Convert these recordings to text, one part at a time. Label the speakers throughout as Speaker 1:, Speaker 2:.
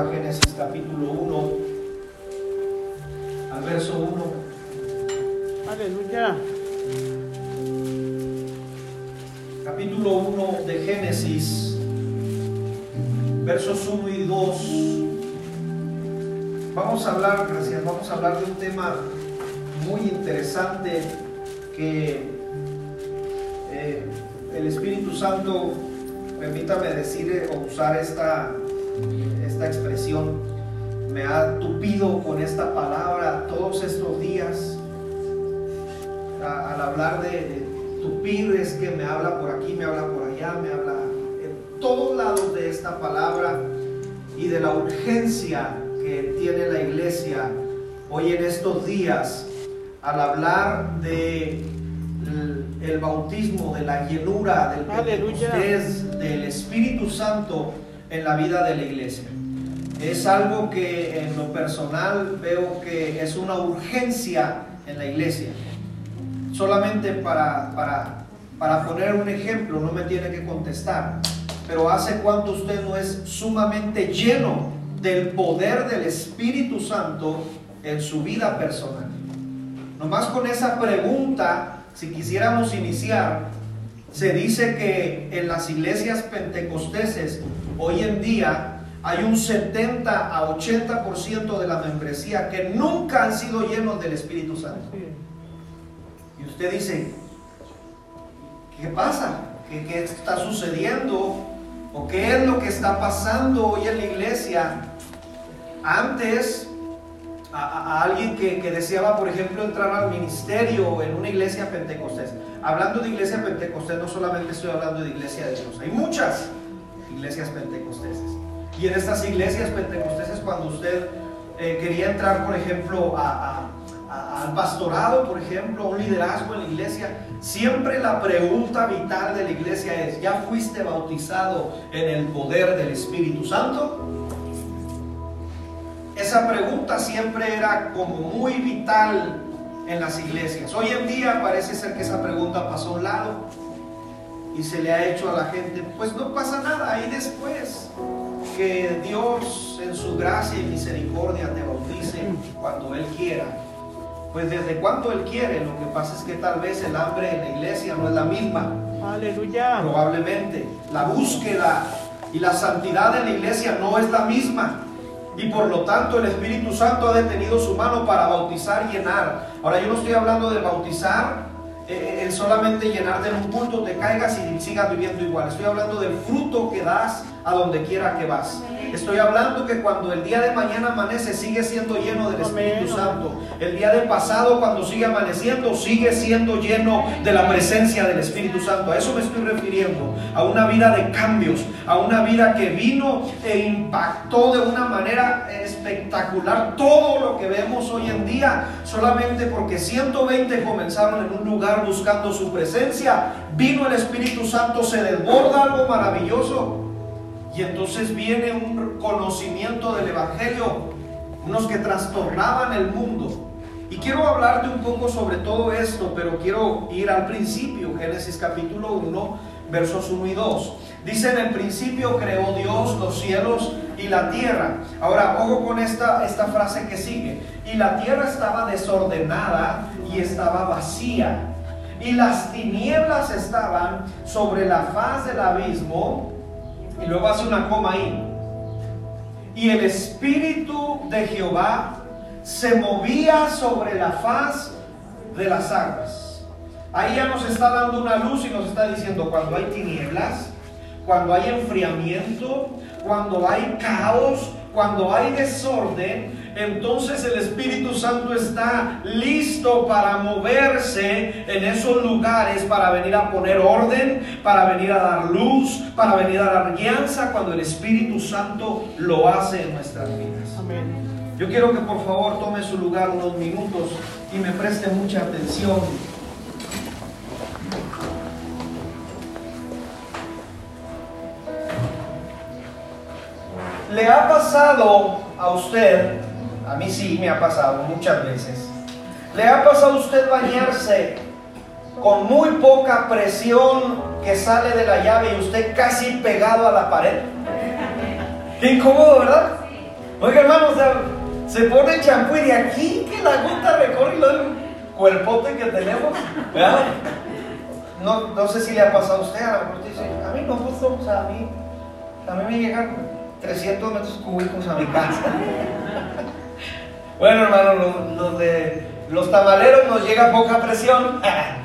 Speaker 1: a Génesis capítulo 1, al verso 1.
Speaker 2: Aleluya.
Speaker 1: Capítulo 1 de Génesis, versos 1 y 2. Vamos a hablar, gracias, vamos a hablar de un tema muy interesante que eh, el Espíritu Santo, permítame decir o usar esta, esta expresión, me ha tupido con esta palabra todos estos días. A- al hablar de, de tupir es que me habla por aquí, me habla por allá, me habla en todos lados de esta palabra y de la urgencia que tiene la iglesia hoy en estos días al hablar de el, el bautismo, de la llenura, del. Pentecostés, del Espíritu Santo en la vida de la iglesia. Es algo que en lo personal veo que es una urgencia en la iglesia. Solamente para, para, para poner un ejemplo, no me tiene que contestar, pero ¿hace cuánto usted no es sumamente lleno del poder del Espíritu Santo en su vida personal? Nomás con esa pregunta, si quisiéramos iniciar, se dice que en las iglesias pentecosteses hoy en día hay un 70 a 80% de la membresía que nunca han sido llenos del Espíritu Santo. Y usted dice, ¿qué pasa? ¿Qué, qué está sucediendo? ¿O qué es lo que está pasando hoy en la iglesia? Antes, a, alguien que, que deseaba, por ejemplo, entrar al ministerio en una iglesia pentecostés. Hablando de iglesia pentecostés, no solamente estoy hablando de iglesia de Dios, hay muchas iglesias pentecosteses. Y en estas iglesias pentecosteses, cuando usted eh, quería entrar, por ejemplo, al pastorado, por ejemplo, a un liderazgo en la iglesia, siempre la pregunta vital de la iglesia es, ¿ya fuiste bautizado en el poder del Espíritu Santo? Esa pregunta siempre era como muy vital en las iglesias. Hoy en día parece ser que esa pregunta pasó a un lado y se le ha hecho a la gente, pues no pasa nada, ahí después que Dios en su gracia y misericordia te bautice cuando Él quiera. Pues desde cuando Él quiere, lo que pasa es que tal vez el hambre en la iglesia no es la misma.
Speaker 2: Aleluya.
Speaker 1: Probablemente la búsqueda y la santidad de la iglesia no es la misma. Y por lo tanto el Espíritu Santo ha detenido su mano para bautizar y llenar. Ahora yo no estoy hablando de bautizar, eh, el solamente llenarte en un culto, te caigas y sigas viviendo igual. Estoy hablando del fruto que das a donde quiera que vas. Estoy hablando que cuando el día de mañana amanece sigue siendo lleno del Espíritu. Santo. El día de pasado cuando sigue amaneciendo sigue siendo lleno de la presencia del Espíritu Santo. A eso me estoy refiriendo. A una vida de cambios. A una vida que vino e impactó de una manera espectacular todo lo que vemos hoy en día. Solamente porque 120 comenzaron en un lugar buscando su presencia. Vino el Espíritu Santo, se desborda algo maravilloso. Y entonces viene un conocimiento del Evangelio, unos que trastornaban el mundo. Y quiero hablarte un poco sobre todo esto, pero quiero ir al principio, Génesis capítulo 1, versos 1 y 2. Dice, en el principio creó Dios los cielos y la tierra. Ahora, ojo con esta, esta frase que sigue. Y la tierra estaba desordenada y estaba vacía. Y las tinieblas estaban sobre la faz del abismo y luego hace una coma ahí. Y el Espíritu de Jehová se movía sobre la faz de las aguas. Ahí ya nos está dando una luz y nos está diciendo cuando hay tinieblas, cuando hay enfriamiento, cuando hay caos, cuando hay desorden, entonces el Espíritu Santo está listo para moverse en esos lugares, para venir a poner orden, para venir a dar luz, para venir a dar guianza cuando el Espíritu Santo lo hace en nuestras vidas.
Speaker 2: Amén.
Speaker 1: Yo quiero que por favor tome su lugar unos minutos y me preste mucha atención. ¿Le ha pasado a usted, a mí sí me ha pasado muchas veces, le ha pasado a usted bañarse con muy poca presión que sale de la llave y usted casi pegado a la pared? Qué incómodo, ¿verdad? Oiga, hermano, se pone el champú y de aquí que la gota recorre el cuerpote que tenemos. ¿verdad? No, no sé si le ha pasado a usted, a lo dice, a mí no justo, o sea, a mí, a mí me llegan 300 metros cúbicos a mi casa. Bueno, hermano, los, los de los tamaleros nos llega poca presión.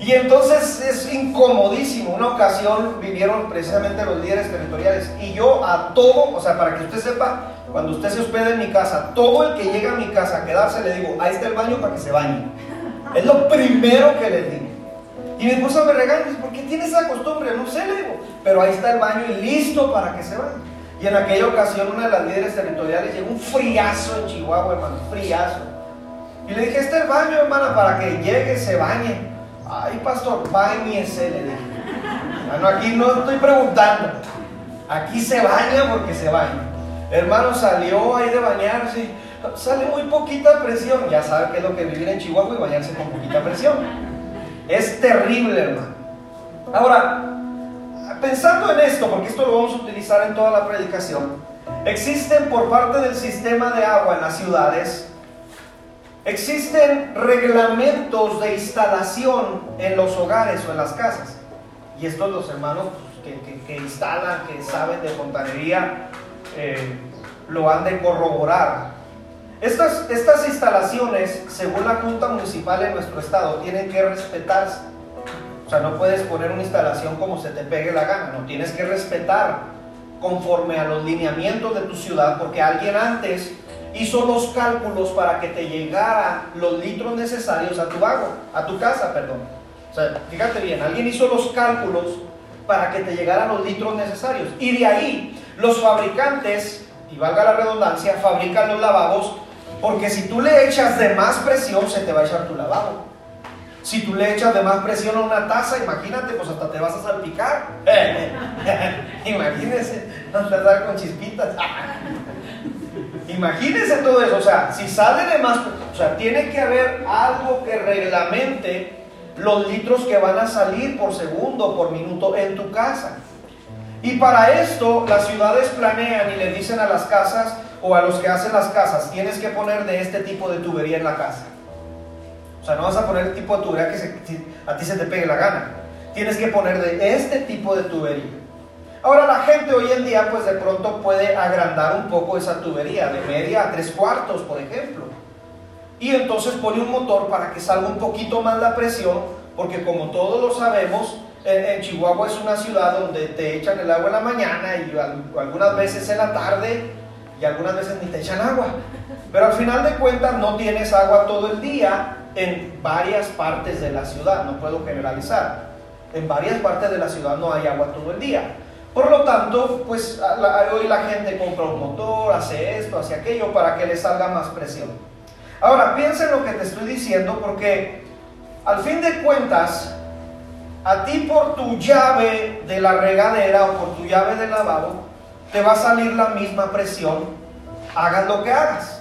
Speaker 1: Y entonces es incomodísimo. Una ocasión vivieron precisamente los líderes territoriales y yo a todo, o sea, para que usted sepa, cuando usted se hospeda en mi casa, todo el que llega a mi casa a quedarse le digo, ahí está el baño para que se bañe. Es lo primero que le digo. Y mi esposa me regaña, ¿por qué tiene esa costumbre? No sé, le digo, pero ahí está el baño y listo para que se bañe. Y en aquella ocasión una de las líderes territoriales llegó un friazo en Chihuahua, hermano, friazo. Y le dije, este es el baño, hermana, para que llegue, se bañe. Ay, pastor, bañese, le dije. Bueno, aquí no estoy preguntando. Aquí se baña porque se baña. Hermano, salió ahí de bañarse. Sale muy poquita presión. Ya sabe qué es lo que vivir en Chihuahua y bañarse con poquita presión. Es terrible, hermano. Ahora, pensando en esto, porque esto lo vamos a utilizar en toda la predicación, existen por parte del sistema de agua en las ciudades Existen reglamentos de instalación en los hogares o en las casas. Y estos los hermanos que, instalan, que saben de fontanería, eh, lo han de corroborar. Estas, estas instalaciones, según la Junta Municipal en nuestro estado, tienen que respetarse. O sea, no puedes poner una instalación como se te pegue la gana, no tienes que respetar conforme a los lineamientos de tu ciudad, porque alguien antes hizo los cálculos para que te llegara los litros necesarios a tu agua, a tu casa, perdón. O sea, fíjate bien, alguien hizo los cálculos para que te llegaran los litros necesarios. Y de ahí los fabricantes, y valga la redundancia, fabrican los lavabos porque si tú le echas de más presión, se te va a echar tu lavabo. Si tú le echas de más presión a una taza, imagínate, pues hasta te vas a salpicar. Imagínese, dar con chispitas. Imagínense todo eso, o sea, si sale de más, o sea, tiene que haber algo que reglamente los litros que van a salir por segundo, por minuto en tu casa. Y para esto las ciudades planean y le dicen a las casas o a los que hacen las casas, tienes que poner de este tipo de tubería en la casa. Sea, no vas a poner el tipo de tubería que a ti se te pegue la gana. Tienes que poner de este tipo de tubería. Ahora la gente hoy en día pues de pronto puede agrandar un poco esa tubería, de media a tres cuartos, por ejemplo. Y entonces pone un motor para que salga un poquito más la presión, porque como todos lo sabemos, en, Chihuahua es una ciudad donde te echan el agua en la mañana y algunas veces en la tarde y algunas veces ni te echan agua. Pero al final de cuentas no tienes agua todo el día en varias partes de la ciudad, no puedo generalizar. En varias partes de la ciudad no hay agua todo el día. Por lo tanto, pues hoy la gente compra un motor, hace esto, hace aquello para que le salga más presión. Ahora, piensa en lo que te estoy diciendo porque al fin de cuentas, a ti por tu llave de la regadera o por tu llave de lavabo, te va a salir la misma presión, hagas lo que hagas.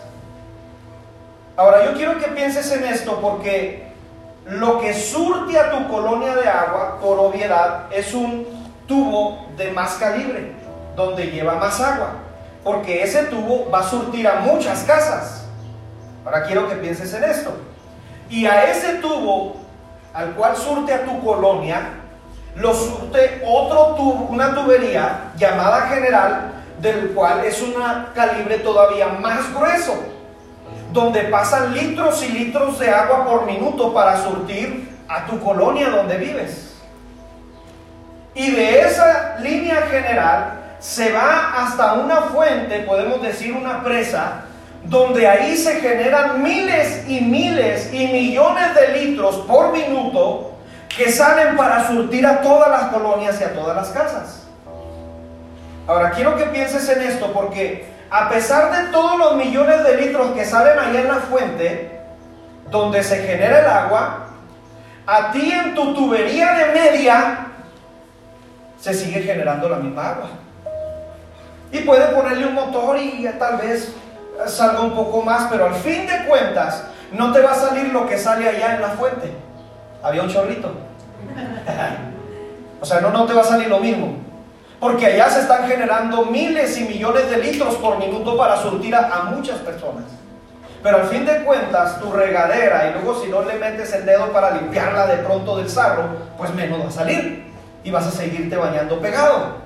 Speaker 1: Ahora, yo quiero que pienses en esto porque lo que surte a tu colonia de agua, por obviedad, es un tubo de más calibre, donde lleva más agua, porque ese tubo va a surtir a muchas casas. Ahora quiero que pienses en esto. Y a ese tubo, al cual surte a tu colonia, lo surte otro tubo, una tubería llamada general, del cual es un calibre todavía más grueso, donde pasan litros y litros de agua por minuto para surtir a tu colonia donde vives. Y de esa línea general se va hasta una fuente, podemos decir una presa, donde ahí se generan miles y miles y millones de litros por minuto que salen para surtir a todas las colonias y a todas las casas. Ahora quiero que pienses en esto porque a pesar de todos los millones de litros que salen ahí en la fuente, donde se genera el agua, a ti en tu tubería de media se sigue generando la misma agua. Y puede ponerle un motor y tal vez salga un poco más, pero al fin de cuentas no te va a salir lo que sale allá en la fuente. Había un chorrito. o sea, no, no te va a salir lo mismo. Porque allá se están generando miles y millones de litros por minuto para surtir a, muchas personas. Pero al fin de cuentas, tu regadera, y luego si no le metes el dedo para limpiarla de pronto del sarro, pues menos va a salir. Y vas a seguirte bañando pegado.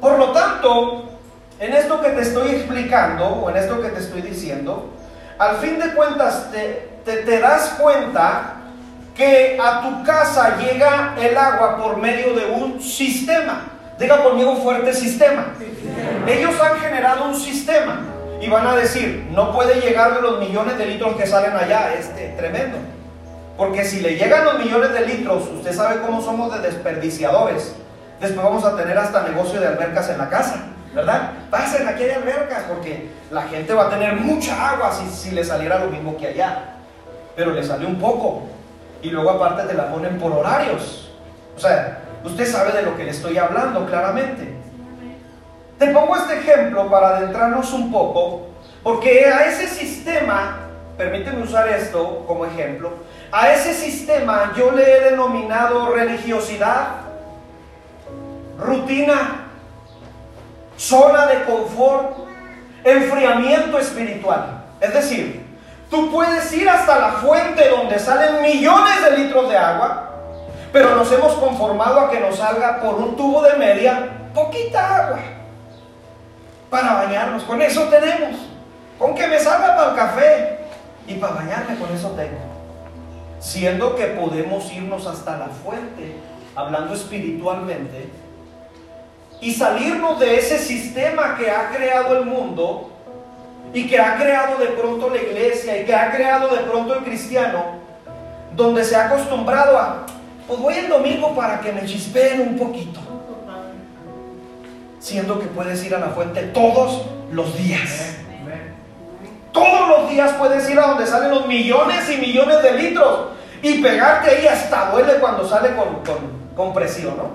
Speaker 1: Por lo tanto, en esto que te estoy explicando, o en esto que te estoy diciendo, al fin de cuentas te, te das cuenta que a tu casa llega el agua por medio de un sistema. Diga conmigo un fuerte sistema. Ellos han generado un sistema y van a decir, no puede llegar de los millones de litros que salen allá, este tremendo. Porque si le llegan los millones de litros, usted sabe cómo somos de desperdiciadores. Después vamos a tener hasta negocio de albercas en la casa, ¿verdad? Pasen, aquí hay albercas, porque la gente va a tener mucha agua si, si le saliera lo mismo que allá. Pero le sale un poco. Y luego aparte te la ponen por horarios. O sea, Usted sabe de lo que le estoy hablando claramente. Te pongo este ejemplo para adentrarnos un poco, porque a ese sistema, permíteme usar esto como ejemplo, a ese sistema yo le he denominado religiosidad, rutina, zona de confort, enfriamiento espiritual. Es decir, tú puedes ir hasta la fuente donde salen millones de litros de agua, pero nos hemos conformado a que nos salga por un tubo de media poquita agua para bañarnos. Con eso tenemos. Con que me salga para el café y para bañarme, con eso tengo. Siendo que podemos irnos hasta la fuente, hablando espiritualmente, y salirnos de ese sistema que ha creado el mundo y que ha creado de pronto la iglesia y que ha creado de pronto el cristiano, donde se ha acostumbrado a pues voy el domingo para que me chispeen un poquito. Siendo que puedes ir a la fuente todos los días. Todos los días puedes ir a donde salen los millones y millones de litros y pegarte ahí hasta duele cuando sale con, con, presión, ¿no?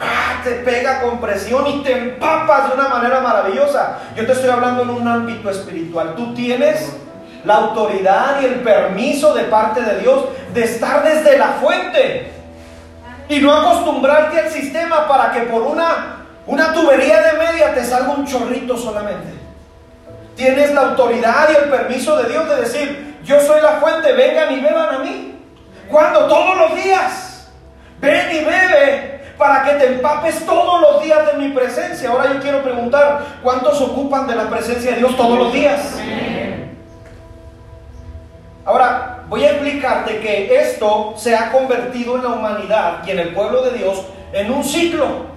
Speaker 1: Ah, te pega con presión y te empapas de una manera maravillosa. Yo te estoy hablando en un ámbito espiritual. Tú tienes la autoridad y el permiso de parte de Dios de estar desde la fuente y no acostumbrarte al sistema para que por una, una tubería de media te salga un chorrito solamente. Tienes la autoridad y el permiso de Dios de decir, yo soy la fuente, vengan y beban a mí. Cuando todos los días, ven y bebe para que te empapes todos los días de mi presencia. Ahora yo quiero preguntar, ¿cuántos ocupan de la presencia de Dios todos los días? Ahora, voy a explicarte que esto se ha convertido en la humanidad y en el pueblo de Dios en un ciclo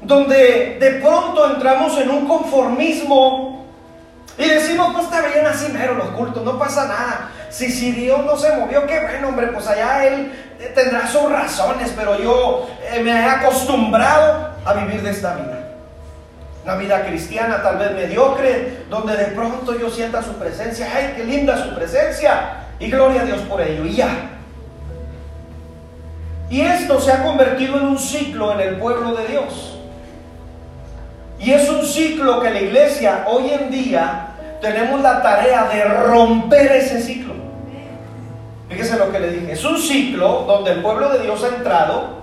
Speaker 1: donde de pronto entramos en un conformismo y decimos, pues está bien así mero los cultos, no pasa nada. Si, si Dios no se movió, qué bueno, hombre, pues allá Él tendrá sus razones, pero yo eh, me he acostumbrado a vivir de esta vida. Una vida cristiana tal vez mediocre, donde de pronto yo sienta su presencia. ¡Ay, qué linda su presencia! Y gloria a Dios por ello. Y ya. Y esto se ha convertido en un ciclo en el pueblo de Dios. Y es un ciclo que la iglesia hoy en día tenemos la tarea de romper ese ciclo. Fíjese lo que le dije. Es un ciclo donde el pueblo de Dios ha entrado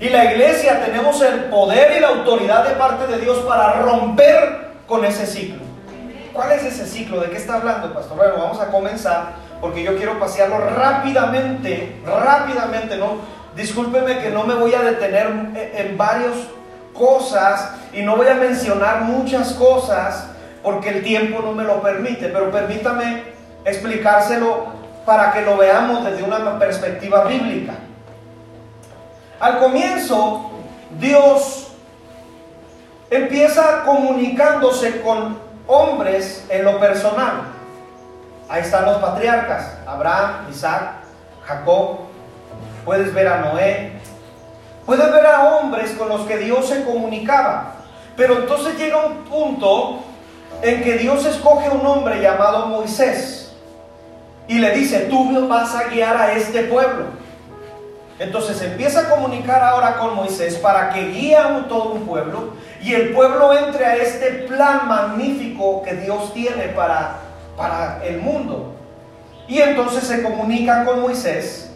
Speaker 1: y la iglesia tenemos el poder y la autoridad de parte de Dios para romper con ese ciclo. ¿Cuál es ese ciclo? ¿De qué está hablando, pastor? Bueno, vamos a comenzar porque yo quiero pasearlo rápidamente, rápidamente, ¿no? Discúlpeme que no me voy a detener en varias cosas y no voy a mencionar muchas cosas porque el tiempo no me lo permite, pero permítame explicárselo para que lo veamos desde una perspectiva bíblica. Al comienzo, Dios empieza comunicándose con hombres en lo personal. Ahí están los patriarcas, Abraham, Isaac, Jacob. Puedes ver a Noé. Puedes ver a hombres con los que Dios se comunicaba. Pero entonces llega un punto en que Dios escoge un hombre llamado Moisés y le dice, tú vas a guiar a este pueblo. Entonces empieza a comunicar ahora con Moisés para que guíe a todo un pueblo y el pueblo entre a este plan magnífico que Dios tiene para, para el mundo. Y entonces se comunica con Moisés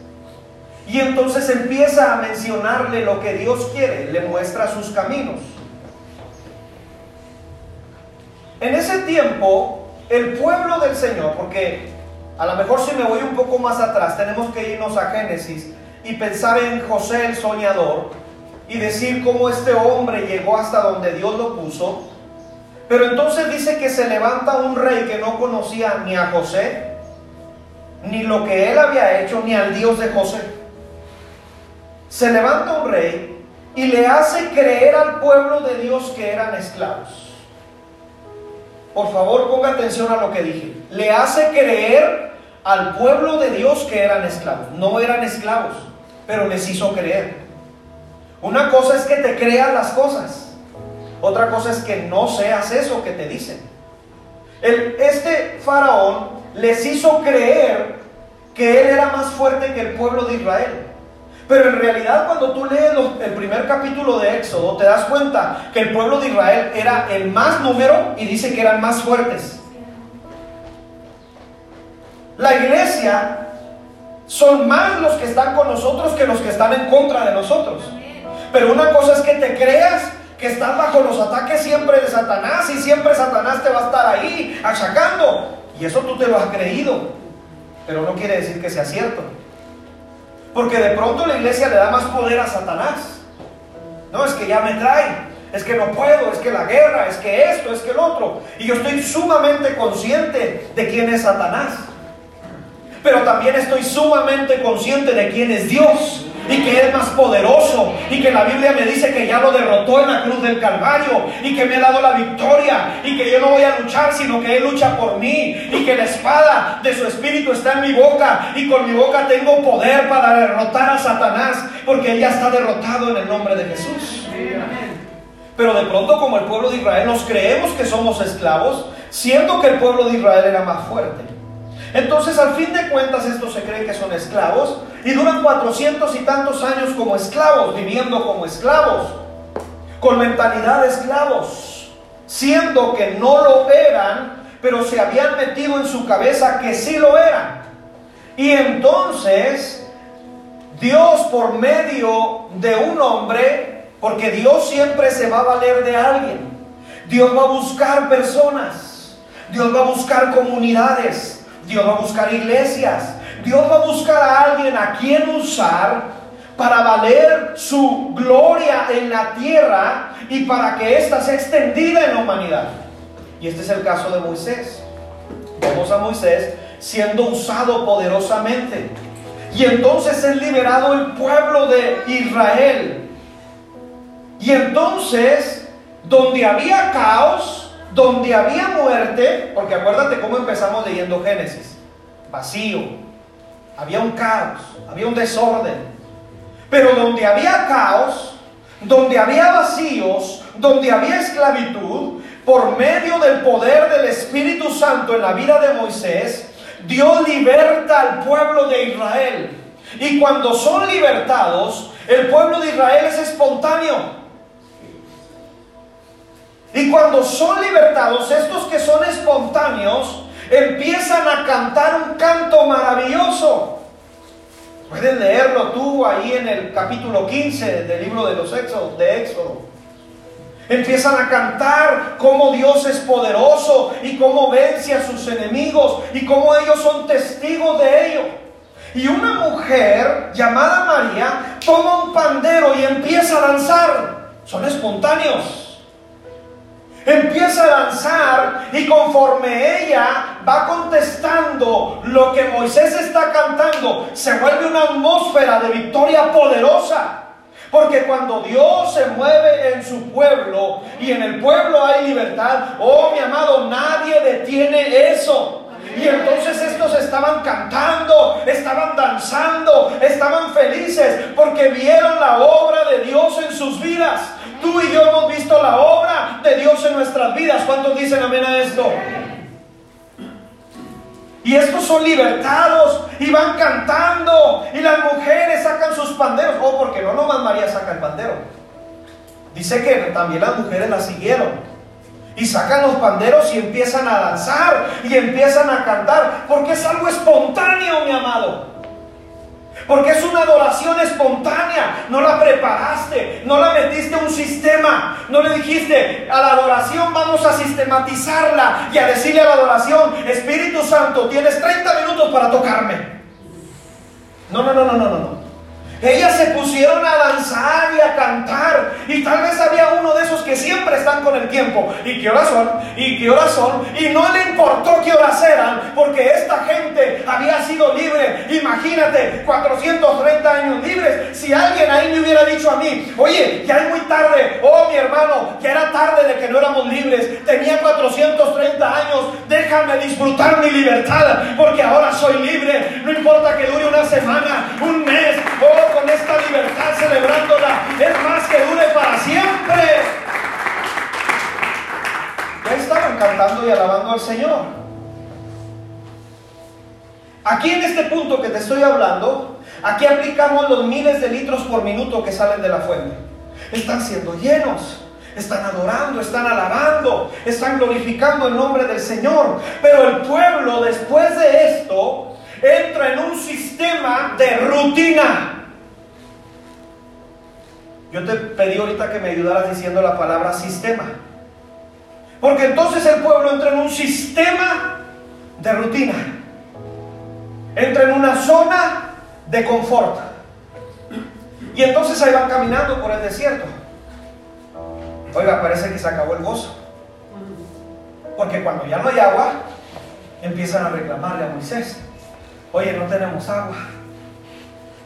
Speaker 1: Y entonces empieza a mencionarle lo que Dios quiere, le muestra sus caminos. En ese tiempo, el pueblo del Señor, porque a lo mejor si me voy un poco más atrás, tenemos que irnos a Génesis y pensar en José el soñador y decir cómo este hombre llegó hasta donde Dios lo puso. Pero entonces dice que se levanta un rey que no conocía ni a José, ni lo que él había hecho, ni al Dios de José. Se levanta un rey y le hace creer al pueblo de Dios que eran esclavos. Por favor, ponga atención a lo que dije. Le hace creer al pueblo de Dios que eran esclavos. No eran esclavos, pero les hizo creer. Una cosa es que te crean las cosas. Otra cosa es que no seas eso que te dicen. Este faraón les hizo creer que él era más fuerte que el pueblo de Israel. Pero en realidad cuando tú lees el primer capítulo de Éxodo, te das cuenta que el pueblo de Israel era el más número y dice que eran más fuertes. La iglesia son más los que están con nosotros que los que están en contra de nosotros. Pero una cosa es que te creas que estás bajo los ataques siempre de Satanás y siempre Satanás te va a estar ahí achacando. Y eso tú te lo has creído. Pero no quiere decir que sea cierto. Porque de pronto la iglesia le da más poder a Satanás. No, es que ya me trae. Es que no puedo, es que la guerra, es que esto, es que el otro. Y yo estoy sumamente consciente de quién es Satanás. Pero también estoy sumamente consciente de quién es Dios y que es más poderoso y que la Biblia me dice que ya lo derrotó en la cruz del Calvario y que me ha dado la victoria y que yo no voy a luchar sino que Él lucha por mí y que la espada de su espíritu está en mi boca y con mi boca tengo poder para derrotar a Satanás porque Él ya está derrotado en el nombre de Jesús. Pero de pronto como el pueblo de Israel nos creemos que somos esclavos, siendo que el pueblo de Israel era más fuerte. Entonces, al fin de cuentas, estos se creen que son esclavos y duran cuatrocientos y tantos años como esclavos, viviendo como esclavos, con mentalidad de esclavos, siendo que no lo eran, pero se habían metido en su cabeza que sí lo eran. Y entonces, Dios por medio de un hombre, porque Dios siempre se va a valer de alguien, Dios va a buscar personas, Dios va a buscar comunidades, Dios va a buscar iglesias. Dios va a buscar a alguien a quien usar para valer su gloria en la tierra y para que ésta sea extendida en la humanidad. Y este es el caso de Moisés. Vemos a Moisés siendo usado poderosamente. Y entonces es liberado el pueblo de Israel. Y entonces, donde había caos, donde había muerte, porque acuérdate cómo empezamos leyendo Génesis, vacío, había un caos, había un desorden, pero donde había caos, donde había vacíos, donde había esclavitud, por medio del poder del Espíritu Santo en la vida de Moisés, Dios liberta al pueblo de Israel. Y cuando son libertados, el pueblo de Israel es espontáneo. Y cuando son libertados, estos que son espontáneos, empiezan a cantar un canto maravilloso. Puedes leerlo tú ahí en el capítulo 15 del libro de los Éxodos, de Éxodo. Empiezan a cantar cómo Dios es poderoso y cómo vence a sus enemigos y cómo ellos son testigos de ello. Y una mujer llamada María toma un pandero y empieza a danzar. Son espontáneos empieza a danzar y conforme ella va contestando lo que Moisés está cantando, se vuelve una atmósfera de victoria poderosa. Porque cuando Dios se mueve en su pueblo y en el pueblo hay libertad, oh mi amado, nadie detiene eso. Y entonces estos estaban cantando, estaban danzando, estaban felices porque vieron la obra de Dios en sus vidas. Tú y yo hemos visto la obra de Dios en nuestras vidas. ¿Cuántos dicen amén a esto? Y estos son libertados y van cantando. Y las mujeres sacan sus panderos. Oh, porque no nomás María saca el pandero. Dice que también las mujeres la siguieron. Y sacan los panderos y empiezan a danzar y empiezan a cantar. Porque es algo espontáneo, mi amado. Porque es una adoración espontánea. No la preparaste, no la metiste a un sistema. No le dijiste a la adoración vamos a sistematizarla y a decirle a la adoración, Espíritu Santo, tienes 30 minutos para tocarme. No, no, no, no, no, no. Ellas se pusieron a danzar y a cantar. Y tal vez había uno de esos que siempre están con el tiempo. ¿Y qué horas son? ¿Y qué horas son? Y no le importó qué horas eran. Porque esta gente había sido libre. Imagínate, 430 años libres. Si alguien ahí me hubiera dicho a mí, oye, ya es muy tarde. Oh, mi hermano, ya era tarde de que no éramos libres. Tenía 430 años. Déjame disfrutar mi libertad. Porque ahora soy libre. No importa que dure una semana, un mes. Cantando y alabando al Señor. Aquí en este punto que te estoy hablando, aquí aplicamos los miles de litros por minuto que salen de la fuente. Están siendo llenos están adorando, están alabando, están glorificando el nombre del Señor. Pero el pueblo después de esto entra en un sistema de rutina. Yo te pedí ahorita que me ayudaras diciendo la palabra sistema. Porque entonces el pueblo entra en un sistema de rutina. Entra en una zona de confort. Y entonces ahí van caminando por el desierto. Oiga, parece que se acabó el gozo. Porque cuando ya no hay agua, empiezan a reclamarle a Moisés. Oye, no tenemos agua.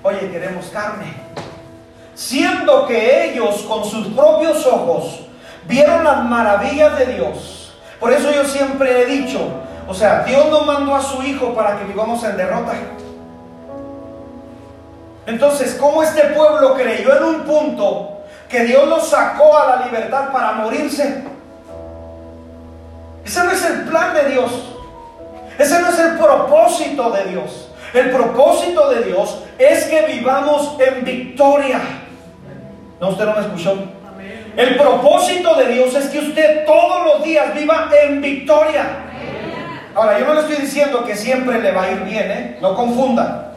Speaker 1: Oye, queremos carne siendo que ellos con sus propios ojos vieron las maravillas de Dios. Por eso yo siempre he dicho, o sea, Dios no mandó a su Hijo para que vivamos en derrota. Entonces, ¿cómo este pueblo creyó en un punto que Dios los sacó a la libertad para morirse? Ese no es el plan de Dios. Ese no es el propósito de Dios. El propósito de Dios es que vivamos en victoria. No, usted no me escuchó. El propósito de Dios es que usted todos los días viva en victoria. Ahora, yo no le estoy diciendo que siempre le va a ir bien, ¿eh? No confunda.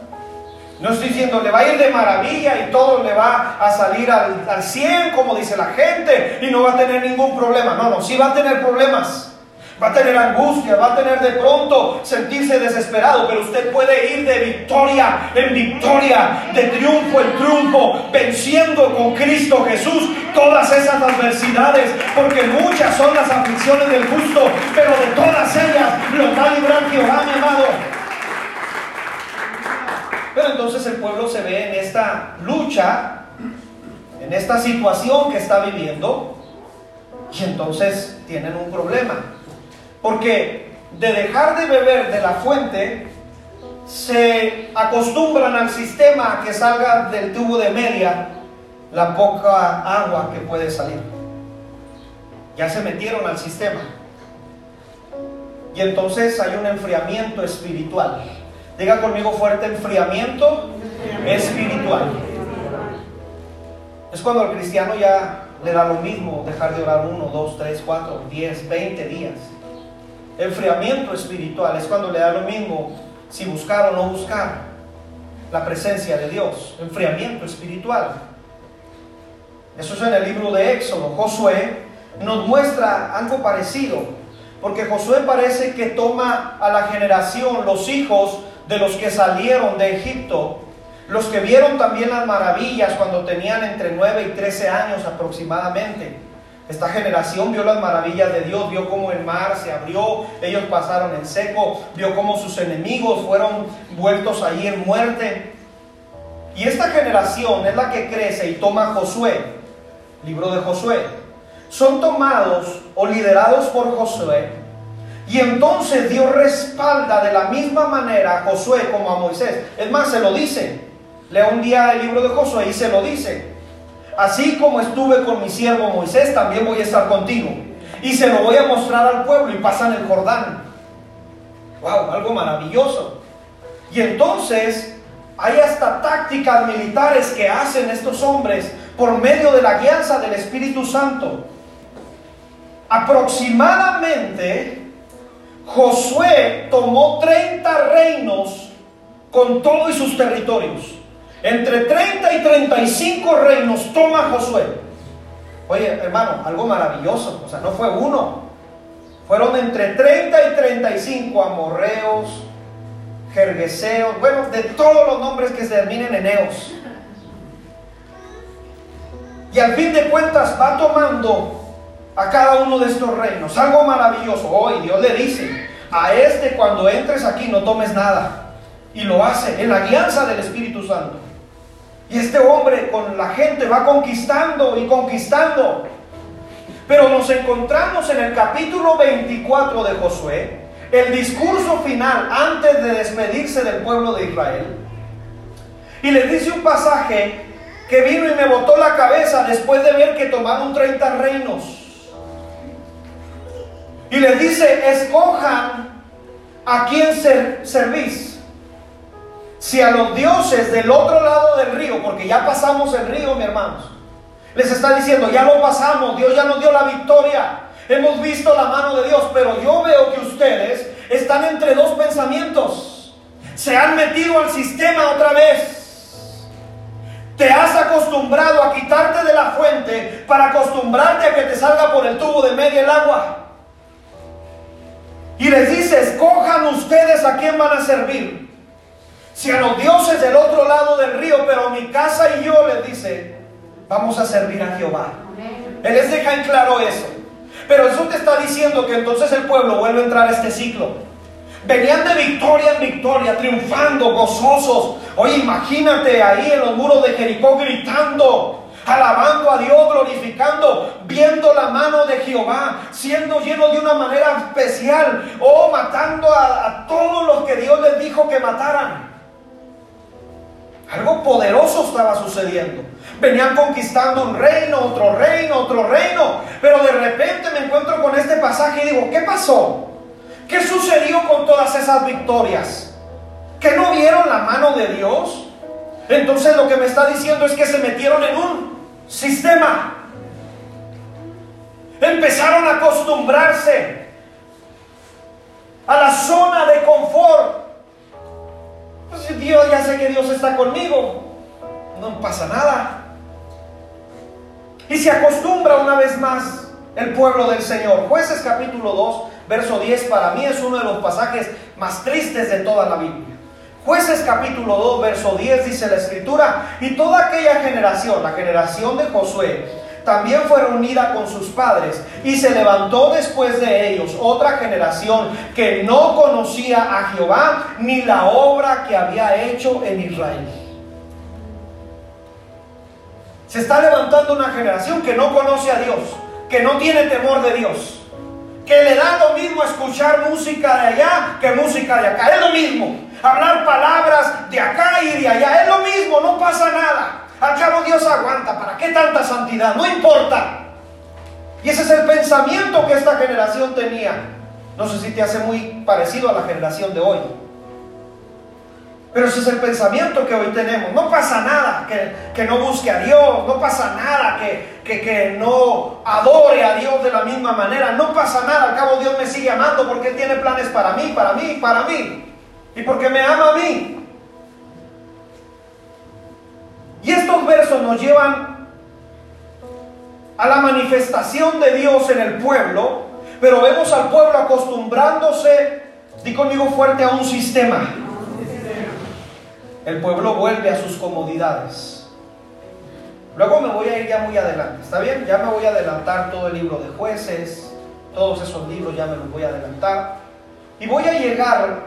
Speaker 1: No estoy diciendo le va a ir de maravilla y todo le va a salir al, al 100, como dice la gente, y no va a tener ningún problema. No, no, sí va a tener problemas. Va a tener angustia, va a tener de pronto sentirse desesperado, pero usted puede ir de victoria en victoria, de triunfo en triunfo, venciendo con Cristo Jesús todas esas adversidades, porque muchas son las aflicciones del justo, pero de todas ellas los va a librar Jehová, mi amado. Pero entonces el pueblo se ve en esta lucha, en esta situación que está viviendo, y entonces tienen un problema. Porque de dejar de beber de la fuente, se acostumbran al sistema que salga del tubo de media la poca agua que puede salir. Ya se metieron al sistema. Y entonces hay un enfriamiento espiritual. Diga conmigo fuerte, enfriamiento espiritual. Es cuando al cristiano ya le da lo mismo dejar de orar uno, dos, tres, cuatro, diez, veinte días. Enfriamiento espiritual es cuando le da lo mismo si buscar o no buscar la presencia de Dios. Enfriamiento espiritual. Eso es en el libro de Éxodo. Josué nos muestra algo parecido. Porque Josué parece que toma a la generación, los hijos de los que salieron de Egipto, los que vieron también las maravillas cuando tenían entre 9 y 13 años aproximadamente esta generación vio las maravillas de Dios, vio cómo el mar se abrió, ellos pasaron en seco, vio cómo sus enemigos fueron vueltos ahí en muerte. Y esta generación es la que crece y toma Josué, libro de Josué. Son tomados o liderados por Josué. Y entonces Dios respalda de la misma manera a Josué como a Moisés. Es más, se lo dice. Lea un día el libro de Josué y se lo dice. Así como estuve con mi siervo Moisés, también voy a estar contigo. Y se lo voy a mostrar al pueblo y pasan el Jordán. ¡Wow! Algo maravilloso. Y entonces hay hasta tácticas militares que hacen estos hombres por medio de la guianza del Espíritu Santo. Aproximadamente Josué tomó 30 reinos con todo y sus territorios. Entre 30 y 35 reinos toma Josué. Oye, hermano, algo maravilloso. O sea, no fue uno. Fueron entre 30 y 35 amorreos, jergueseos, bueno, de todos los nombres que se terminen en eos. Y al fin de cuentas va tomando a cada uno de estos reinos. Algo maravilloso. Hoy Dios le dice, a este cuando entres aquí no tomes nada. Y lo hace en la guianza del Espíritu Santo. Y este hombre con la gente va conquistando y conquistando. Pero nos encontramos en el capítulo 24 de Josué, el discurso final antes de despedirse del pueblo de Israel. Y les dice un pasaje que vino y me botó la cabeza después de ver que tomaron 30 reinos. Y les dice, escojan a quién servís. Si a los dioses del otro lado del río, porque ya pasamos el río, mi hermanos, les está diciendo, ya lo pasamos, Dios ya nos dio la victoria, hemos visto la mano de Dios, pero yo veo que ustedes están entre dos pensamientos, se han metido al sistema otra vez. Te has acostumbrado a quitarte de la fuente para acostumbrarte a que te salga por el tubo de media el agua. Y les dice, escojan ustedes a quién van a servir. Si a los dioses del otro lado del río, pero mi casa y yo, les dice, vamos a servir a Jehová. Él les deja en claro eso. Pero eso te está diciendo que entonces el pueblo vuelve a entrar a este ciclo. Venían de victoria en victoria, triunfando, gozosos. Oye, imagínate ahí en los muros de Jericó gritando, alabando a Dios, glorificando, viendo la mano de Jehová, siendo lleno de una manera especial, o matando a, a todos los que Dios les dijo que mataran. Algo poderoso estaba sucediendo. Venían conquistando un reino, otro reino, otro reino. Pero de repente me encuentro con este pasaje y digo, ¿qué pasó? ¿Qué sucedió con todas esas victorias? ¿Que no vieron la mano de Dios? Entonces lo que me está diciendo es que se metieron en un sistema. Empezaron a acostumbrarse a la zona de confort. Pues Dios, ya sé que Dios está conmigo. No pasa nada. Y se acostumbra una vez más el pueblo del Señor. Jueces capítulo 2, verso 10, para mí es uno de los pasajes más tristes de toda la Biblia. Jueces capítulo 2, verso 10 dice la escritura, y toda aquella generación, la generación de Josué, también fue reunida con sus padres y se levantó después de ellos otra generación que no conocía a Jehová ni la obra que había hecho en Israel. Se está levantando una generación que no conoce a Dios, que no tiene temor de Dios, que le da lo mismo escuchar música de allá que música de acá. Es lo mismo. Hablar palabras de acá y de allá. Es lo mismo, no pasa nada. Al cabo Dios aguanta. ¿Para qué tanta santidad? No importa. Y ese es el pensamiento que esta generación tenía. No sé si te hace muy parecido a la generación de hoy. Pero ese es el pensamiento que hoy tenemos. No pasa nada que, no busque a Dios, no pasa nada que, que, no adore a Dios de la misma manera, no pasa nada. Al cabo Dios me sigue amando porque tiene planes para mí, para mí, para mí. Y porque me ama a mí. Y estos versos nos llevan a la manifestación de Dios en el pueblo, pero vemos al pueblo acostumbrándose, di conmigo fuerte, a un sistema el pueblo vuelve a sus comodidades. Luego me voy a ir ya muy adelante, ¿está bien? Ya me voy a adelantar todo el libro de jueces, todos esos libros ya me los voy a adelantar. Y voy a llegar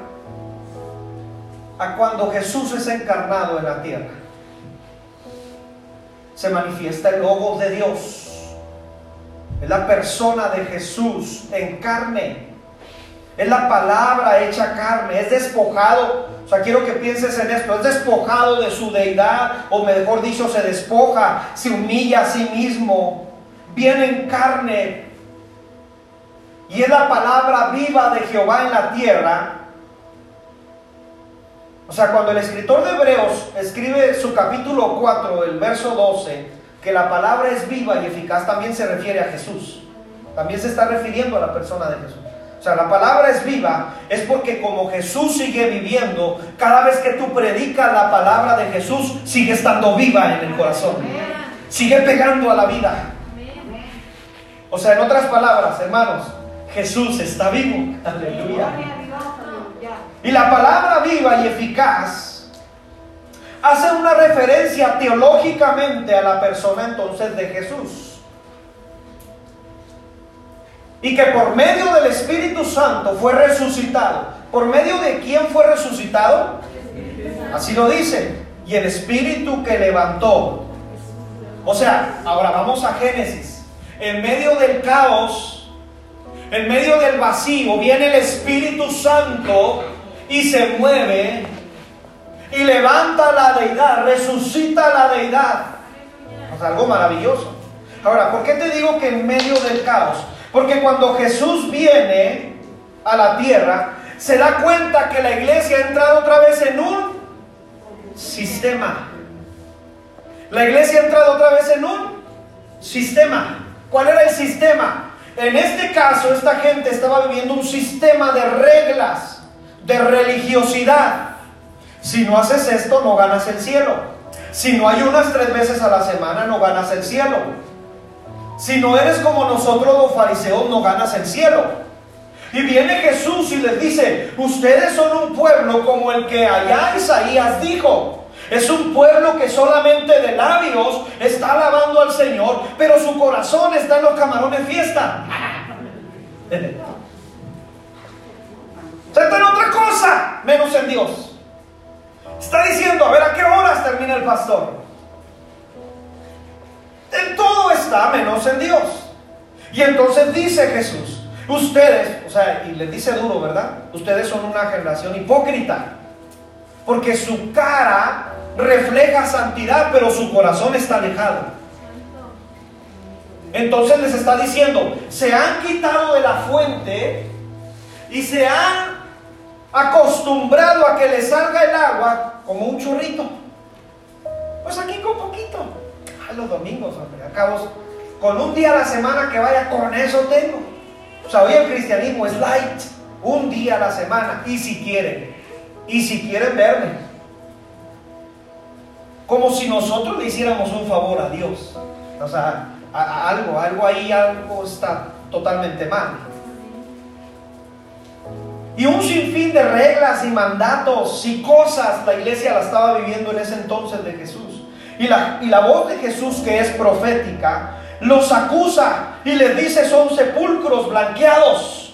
Speaker 1: a cuando Jesús es encarnado en la tierra. Se manifiesta el logo de Dios. Es la persona de Jesús en carne. Es la palabra hecha carne. Es despojado o sea, quiero que pienses en esto. Es despojado de su deidad, o mejor dicho, se despoja, se humilla a sí mismo, viene en carne. Y es la palabra viva de Jehová en la tierra. O sea, cuando el escritor de Hebreos escribe su capítulo 4, el verso 12, que la palabra es viva y eficaz, también se refiere a Jesús. También se está refiriendo a la persona de Jesús. o sea, la palabra es viva, es porque como Jesús sigue viviendo, cada vez que tú predicas la palabra de Jesús, sigue estando viva en el corazón. Sigue pegando a la vida. O sea, en otras palabras, hermanos, Jesús está vivo. Aleluya. Y la palabra viva y eficaz hace una referencia teológicamente a la persona entonces de Jesús y que por medio del Espíritu Santo fue resucitado. ¿Por medio de quién fue resucitado? Así lo dice. Y el Espíritu que levantó. O sea, ahora vamos a Génesis. En medio del caos, en medio del vacío, viene el Espíritu Santo y se mueve y levanta la deidad, resucita la deidad. Es algo maravilloso. Ahora, ¿por qué te digo que en medio del caos? Porque cuando Jesús viene a la tierra, se da cuenta que la iglesia ha entrado otra vez en un sistema. La iglesia ha entrado otra vez en un sistema. ¿Cuál era el sistema? En este caso, esta gente estaba viviendo un sistema de reglas, de religiosidad. Si no haces esto, no ganas el cielo. Si no ayunas tres veces a la semana, no ganas el cielo. Si no eres como nosotros los fariseos, no ganas el cielo. Y viene Jesús y les dice, ustedes son un pueblo como el que allá Isaías dijo. Es un pueblo que solamente de labios está alabando al Señor, pero su corazón está en los camarones fiesta. está en otra cosa, menos en Dios. Está diciendo, a ver a qué horas termina el pastor. En todo está menos en Dios. Y entonces dice Jesús, ustedes, o sea, y les dice duro, ¿verdad? Ustedes son una generación hipócrita. Porque su cara refleja santidad, pero su corazón está alejado. Entonces les está diciendo, se han quitado de la fuente y se han acostumbrado a que les salga el agua como un churrito. Pues aquí con poquito los domingos, hombre. Acabo con un día a la semana que vaya, con eso tengo. Hoy el cristianismo es light, un día a la semana, y si quieren, y si quieren verme. Como si nosotros le hiciéramos un favor a Dios. O sea, algo, algo ahí, algo está totalmente mal. Y un sinfín de reglas y mandatos y cosas la iglesia la estaba viviendo en ese entonces de Jesús. Y la, y la voz de Jesús, que es profética, los acusa y les dice son sepulcros blanqueados.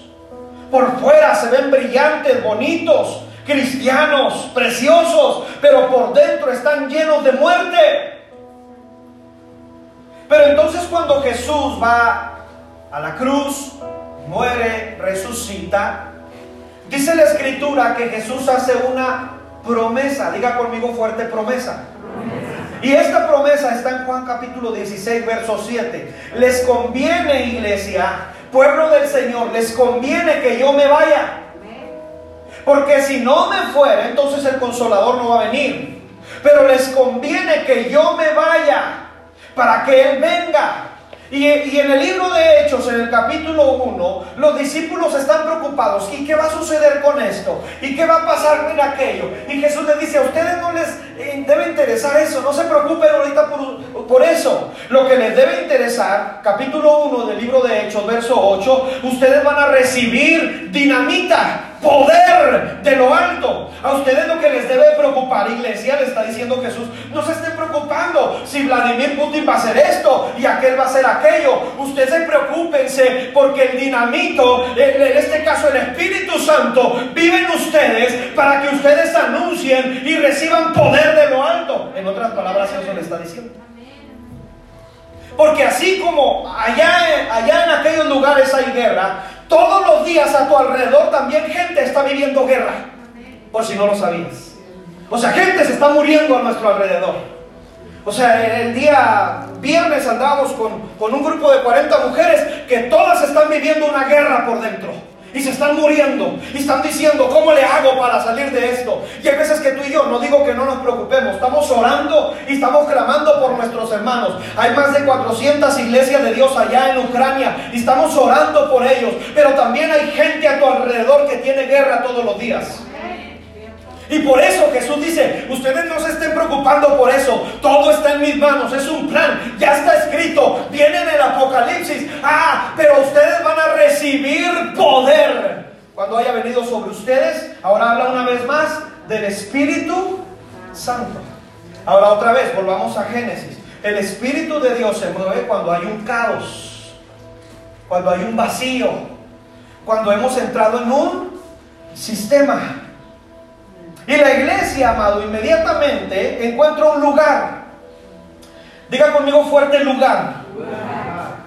Speaker 1: Por fuera se ven brillantes, bonitos, cristianos, preciosos, pero por dentro están llenos de muerte. Pero entonces cuando Jesús va a la cruz, muere, resucita, dice la escritura que Jesús hace una promesa, diga conmigo fuerte promesa. Y esta promesa está en Juan capítulo 16, verso 7. Les conviene, iglesia, pueblo del Señor, les conviene que yo me vaya. Porque si no me fuera, entonces el consolador no va a venir. Pero les conviene que yo me vaya para que Él venga. Y, en el libro de Hechos, en el capítulo 1, los discípulos están preocupados. ¿Y qué va a suceder con esto? ¿Y qué va a pasar con aquello? Y Jesús les dice, a ustedes no les debe interesar eso. No se preocupen ahorita por, por eso. Lo que les debe interesar, capítulo 1 del libro de Hechos, verso 8, ustedes van a recibir dinamita poder de lo alto. A ustedes lo que les debe preocupar, iglesia, le está diciendo Jesús, no se estén preocupando si Vladimir Putin va a hacer esto y aquel va a hacer aquello. Ustedes se preocupense porque el dinamito, en este caso el Espíritu Santo, vive en ustedes para que ustedes anuncien y reciban poder de lo alto. En otras palabras, eso le está diciendo. Porque así como allá, allá en aquellos lugares hay guerra, todos los días a tu alrededor también gente está viviendo guerra. Por si no lo sabías. O sea, gente se está muriendo a nuestro alrededor. O sea, el día viernes andábamos con, con un grupo de 40 mujeres que todas están viviendo una guerra por dentro y se están muriendo y están diciendo, ¿cómo le hago para salir de esto? Y hay veces que tú y yo, no digo que no nos preocupemos, estamos orando y estamos clamando por nuestros hermanos. Hay más de 400 iglesias de Dios allá en Ucrania y estamos orando por ellos, pero también hay gente a tu alrededor que tiene guerra todos los días. Y por eso Jesús dice, ustedes no se estén preocupando por eso, todo está en mis manos, es un plan, ya está escrito, viene en el Apocalipsis, ah, pero ustedes van a recibir poder cuando haya venido sobre ustedes. Ahora habla una vez más del Espíritu Santo. Ahora otra vez, volvamos a Génesis. El Espíritu de Dios se mueve cuando hay un caos, cuando hay un vacío, cuando hemos entrado en un sistema. Y la iglesia, amado, inmediatamente encuentra un lugar. Diga conmigo fuerte lugar.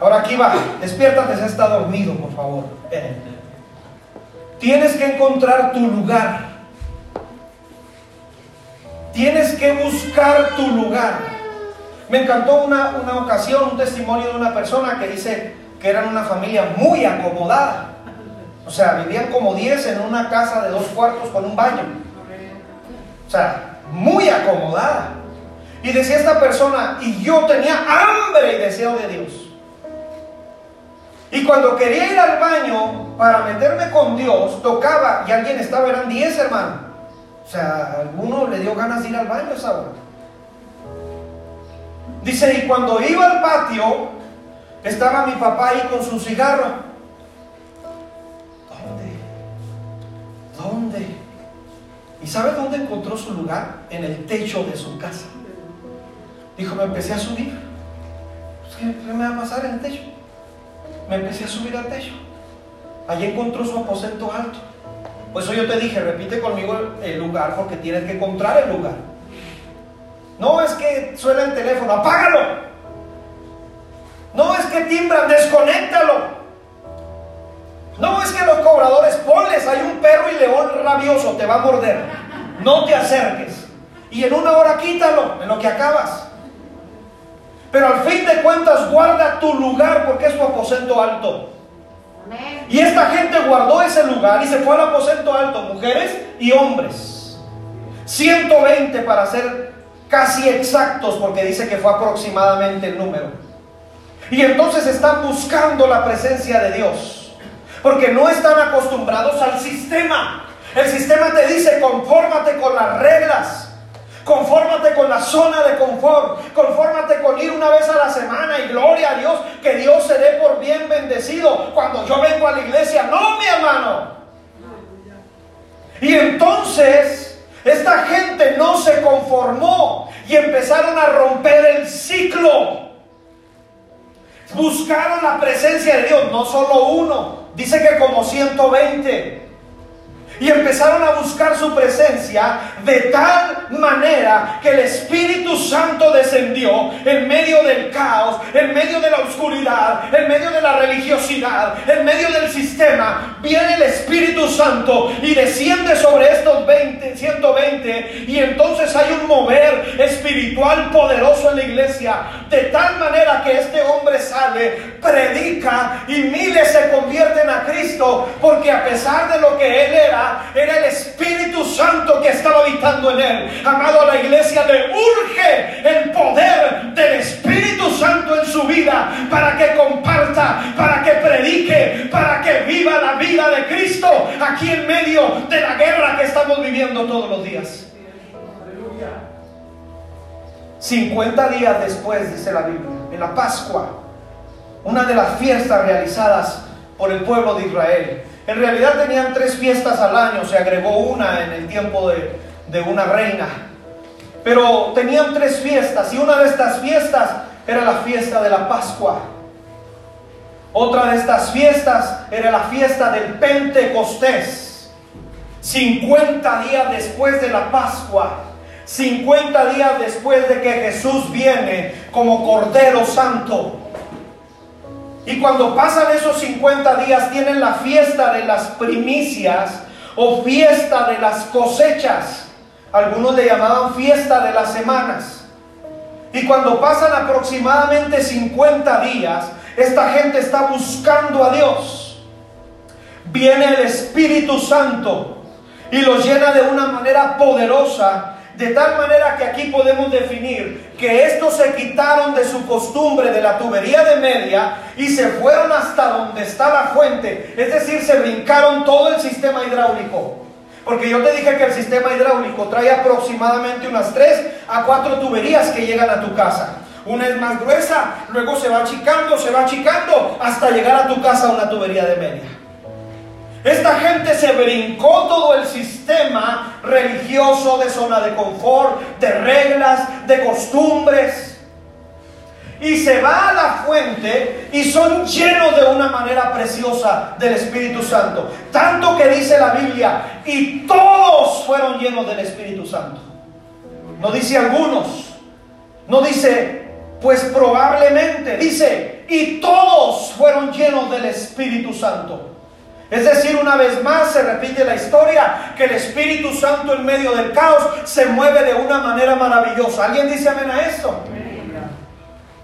Speaker 1: Ahora aquí va, despiértate si está dormido, por favor. Tienes que encontrar tu lugar. Tienes que buscar tu lugar. Me encantó una, una ocasión, un testimonio de una persona que dice que eran una familia muy acomodada. O sea, vivían como 10 en una casa de dos cuartos con un baño. O sea, muy acomodada. Y decía esta persona, y yo tenía hambre y deseo de Dios. Y cuando quería ir al baño para meterme con Dios, tocaba y alguien estaba, eran 10 hermanos. O sea, alguno le dio ganas de ir al baño esa hora. Dice, y cuando iba al patio, estaba mi papá ahí con su cigarro. ¿Y sabe dónde encontró su lugar? En el techo de su casa. Dijo, me empecé a subir. Pues, ¿Qué me va a pasar en el techo? Me empecé a subir al techo. Allí encontró su aposento alto. Pues eso yo te dije, repite conmigo el lugar porque tienes que encontrar el lugar. No es que suena el teléfono, apágalo. No es que timbran, desconéctalo. No es que los cobradores, ponles, hay un perro y león rabioso, te va a morder. No te acerques. Y en una hora quítalo, en lo que acabas. Pero al fin de cuentas guarda tu lugar porque es tu aposento alto. Y esta gente guardó ese lugar y se fue al aposento alto, mujeres y hombres. 120 para ser casi exactos porque dice que fue aproximadamente el número. Y entonces están buscando la presencia de Dios. Porque no están acostumbrados al sistema. El sistema te dice, confórmate con las reglas. Confórmate con la zona de confort. Confórmate con ir una vez a la semana y gloria a Dios que Dios se dé por bien bendecido cuando yo vengo a la iglesia. No, mi hermano. Y entonces esta gente no se conformó y empezaron a romper el ciclo. Buscaron la presencia de Dios, no solo uno, dice que como 120 y empezaron a buscar su presencia de tal manera que el Espíritu Santo descendió en medio del caos, en medio de la oscuridad, en medio de la religiosidad, en medio del sistema. Viene el Espíritu Santo y desciende sobre estos 20, 120 y entonces hay un mover espiritual poderoso en la iglesia de tal manera que este hombre sale, predica y miles se convierten a Cristo porque a pesar de lo que él era, era el Espíritu Santo que estaba habitando en él. Amado, a la iglesia le urge el poder del Espíritu Santo en su vida para que comparta, para que predique, para que viva la vida de Cristo aquí en medio de la guerra que estamos viviendo todos los días. 50 días después, dice la Biblia, en la Pascua, una de las fiestas realizadas por el pueblo de Israel, en realidad tenían tres fiestas al año, se agregó una en el tiempo de, una reina. Pero tenían tres fiestas y una de estas fiestas era la fiesta de la Pascua. Otra de estas fiestas era la fiesta del Pentecostés. 50 días después de la Pascua, 50 días después de que Jesús viene como Cordero Santo. Y cuando pasan esos 50 días tienen la fiesta de las primicias o fiesta de las cosechas. Algunos le llamaban fiesta de las semanas. Y cuando pasan aproximadamente 50 días, esta gente está buscando a Dios. Viene el Espíritu Santo y los llena de una manera poderosa de tal manera que aquí podemos definir que estos se quitaron de su costumbre de la tubería de media y se fueron hasta donde está la fuente. Es decir, se brincaron todo el sistema hidráulico. Porque yo te dije que el sistema hidráulico trae aproximadamente unas 3 a 4 tuberías que llegan a tu casa. Una es más gruesa, luego se va achicando, se va achicando hasta llegar a tu casa una tubería de media. Esta gente se brincó todo el sistema religioso de zona de confort, de reglas, de costumbres. Y se va a la fuente y son llenos de una manera preciosa del Espíritu Santo. Tanto que dice la Biblia, y todos fueron llenos del Espíritu Santo. No dice algunos, no dice pues probablemente, dice, y todos fueron llenos del Espíritu Santo. Es decir, una vez más se repite la historia que el Espíritu Santo en medio del caos se mueve de una manera maravillosa. ¿Alguien dice amén a esto?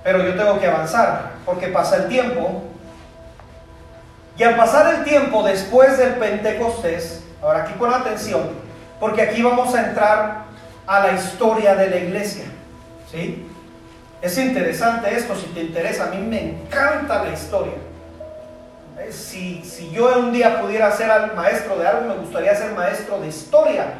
Speaker 1: Pero yo tengo que avanzar porque pasa el tiempo. Y al pasar el tiempo después del Pentecostés, ahora aquí pon atención, porque aquí vamos a entrar a la historia de la iglesia. ¿Sí? Es interesante esto, si te interesa, a mí me encanta la historia. Eh, si, si yo un día pudiera ser maestro de algo, me gustaría ser maestro de historia,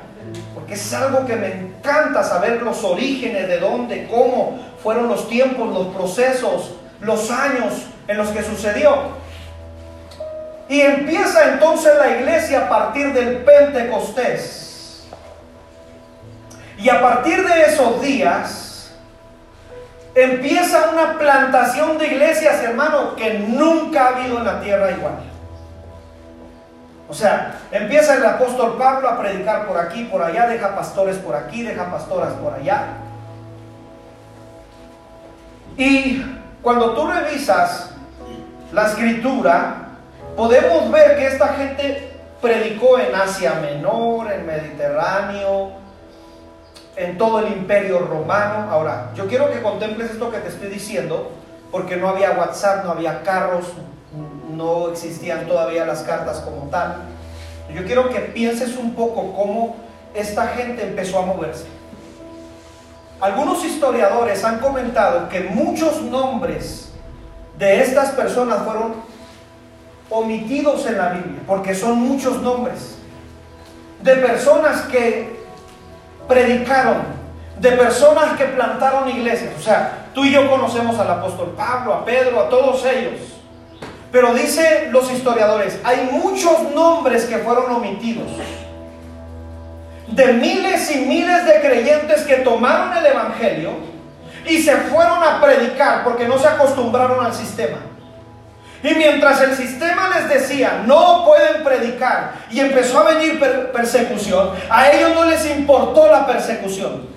Speaker 1: porque es algo que me encanta saber los orígenes, de dónde, cómo fueron los tiempos, los procesos, los años en los que sucedió. Y empieza entonces la iglesia a partir del Pentecostés. Y a partir de esos días, empieza una plantación de iglesias, hermano, que nunca ha habido en la tierra igual. O sea, empieza el apóstol Pablo a predicar por aquí, por allá, deja pastores por aquí, deja pastoras por allá. Y cuando tú revisas la escritura, podemos ver que esta gente predicó en Asia Menor, en Mediterráneo, en todo el imperio romano. Ahora, yo quiero que contemples esto que te estoy diciendo, porque no había WhatsApp, no había carros, no existían todavía las cartas como tal. Yo quiero que pienses un poco cómo esta gente empezó a moverse. Algunos historiadores han comentado que muchos nombres de estas personas fueron omitidos en la Biblia, porque son muchos nombres de personas que predicaron, de personas que plantaron iglesias. O sea, tú y yo conocemos al apóstol Pablo, a Pedro, a todos ellos. Pero dice los historiadores, hay muchos nombres que fueron omitidos. De miles y miles de creyentes que tomaron el Evangelio y se fueron a predicar porque no se acostumbraron al sistema. Y mientras el sistema les decía, no pueden predicar, y empezó a venir persecución, a ellos no les importó la persecución.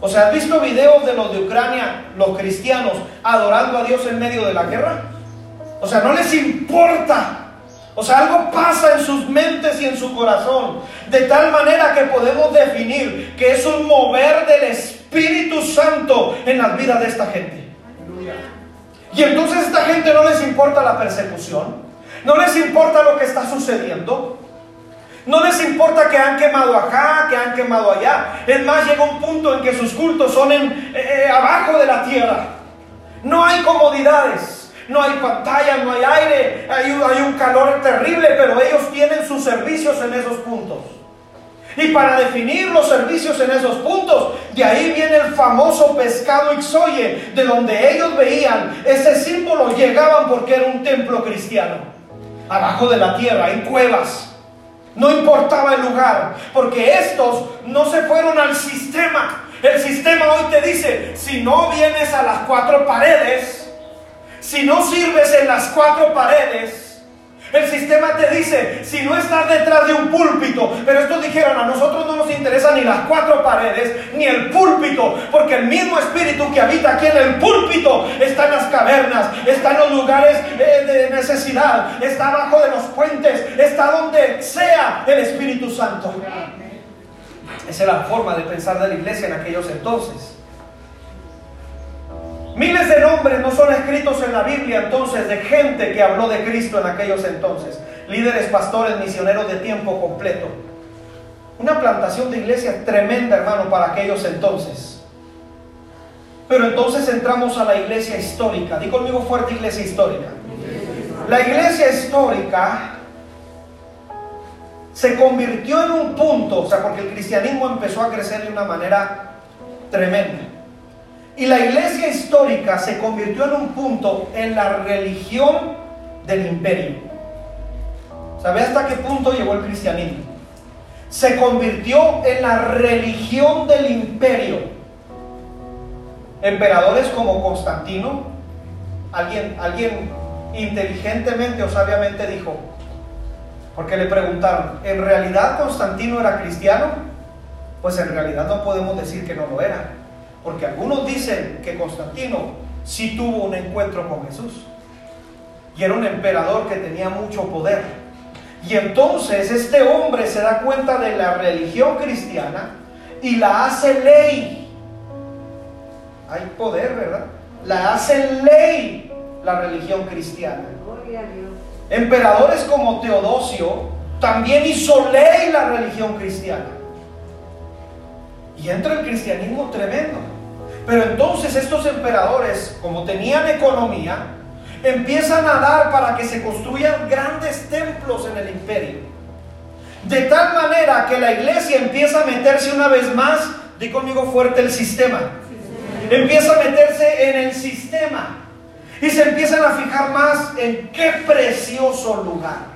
Speaker 1: O sea, ¿has visto videos de los de Ucrania, los cristianos, adorando a Dios en medio de la guerra? O sea, no les importa. O sea, algo pasa en sus mentes y en su corazón. De tal manera que podemos definir que es un mover del Espíritu Santo en las vidas de esta gente. Y entonces a esta gente no les importa la persecución, no les importa lo que está sucediendo, no les importa que han quemado acá, que han quemado allá. Es más, llega un punto en que sus cultos son en, eh, eh, abajo de la tierra. No hay comodidades, no hay pantalla, no hay aire, hay, hay un calor terrible, pero ellos tienen sus servicios en esos puntos. Y para definir los servicios en esos puntos, de ahí viene el famoso pescado Ixoye, de donde ellos veían ese símbolo, llegaban porque era un templo cristiano, abajo de la tierra, en cuevas. No importaba el lugar, porque estos no se fueron al sistema. El sistema hoy te dice, si no vienes a las cuatro paredes, si no sirves en las cuatro paredes, el sistema te dice, si no estás detrás de un púlpito, pero estos dijeron, a nosotros no nos interesa ni las cuatro paredes, ni el púlpito, porque el mismo espíritu que habita aquí en el púlpito está en las cavernas, está en los lugares eh, de necesidad, está abajo de los puentes, está donde sea el Espíritu Santo. Esa es la forma de pensar de la iglesia en aquellos entonces. Miles de nombres no son escritos en la Biblia entonces de gente que habló de Cristo en aquellos entonces. Líderes, pastores, misioneros de tiempo completo. Una plantación de iglesia tremenda, hermano, para aquellos entonces. Pero entonces entramos a la iglesia histórica. Di conmigo fuerte iglesia histórica. La iglesia histórica se convirtió en un punto, o sea, porque el cristianismo empezó a crecer de una manera tremenda. Y la iglesia histórica se convirtió en un punto en la religión del imperio. ¿Sabe hasta qué punto llegó el cristianismo? Se convirtió en la religión del imperio. Emperadores como Constantino, alguien, alguien inteligentemente o sabiamente dijo, porque le preguntaron, ¿en realidad Constantino era cristiano? Pues en realidad no podemos decir que no lo era, porque algunos dicen que Constantino sí tuvo un encuentro con Jesús y era un emperador que tenía mucho poder. Y entonces este hombre se da cuenta de la religión cristiana y la hace ley. Hay poder, ¿verdad? La hace ley la religión cristiana. Emperadores como Teodosio también hizo ley la religión cristiana. Y entra el cristianismo tremendo. Pero entonces estos emperadores, como tenían economía, empiezan a dar para que se construyan grandes templos en el imperio. De tal manera que la iglesia empieza a meterse una vez más, di conmigo fuerte el sistema. Empieza a meterse en el sistema. Y se empiezan a fijar más en qué precioso lugar.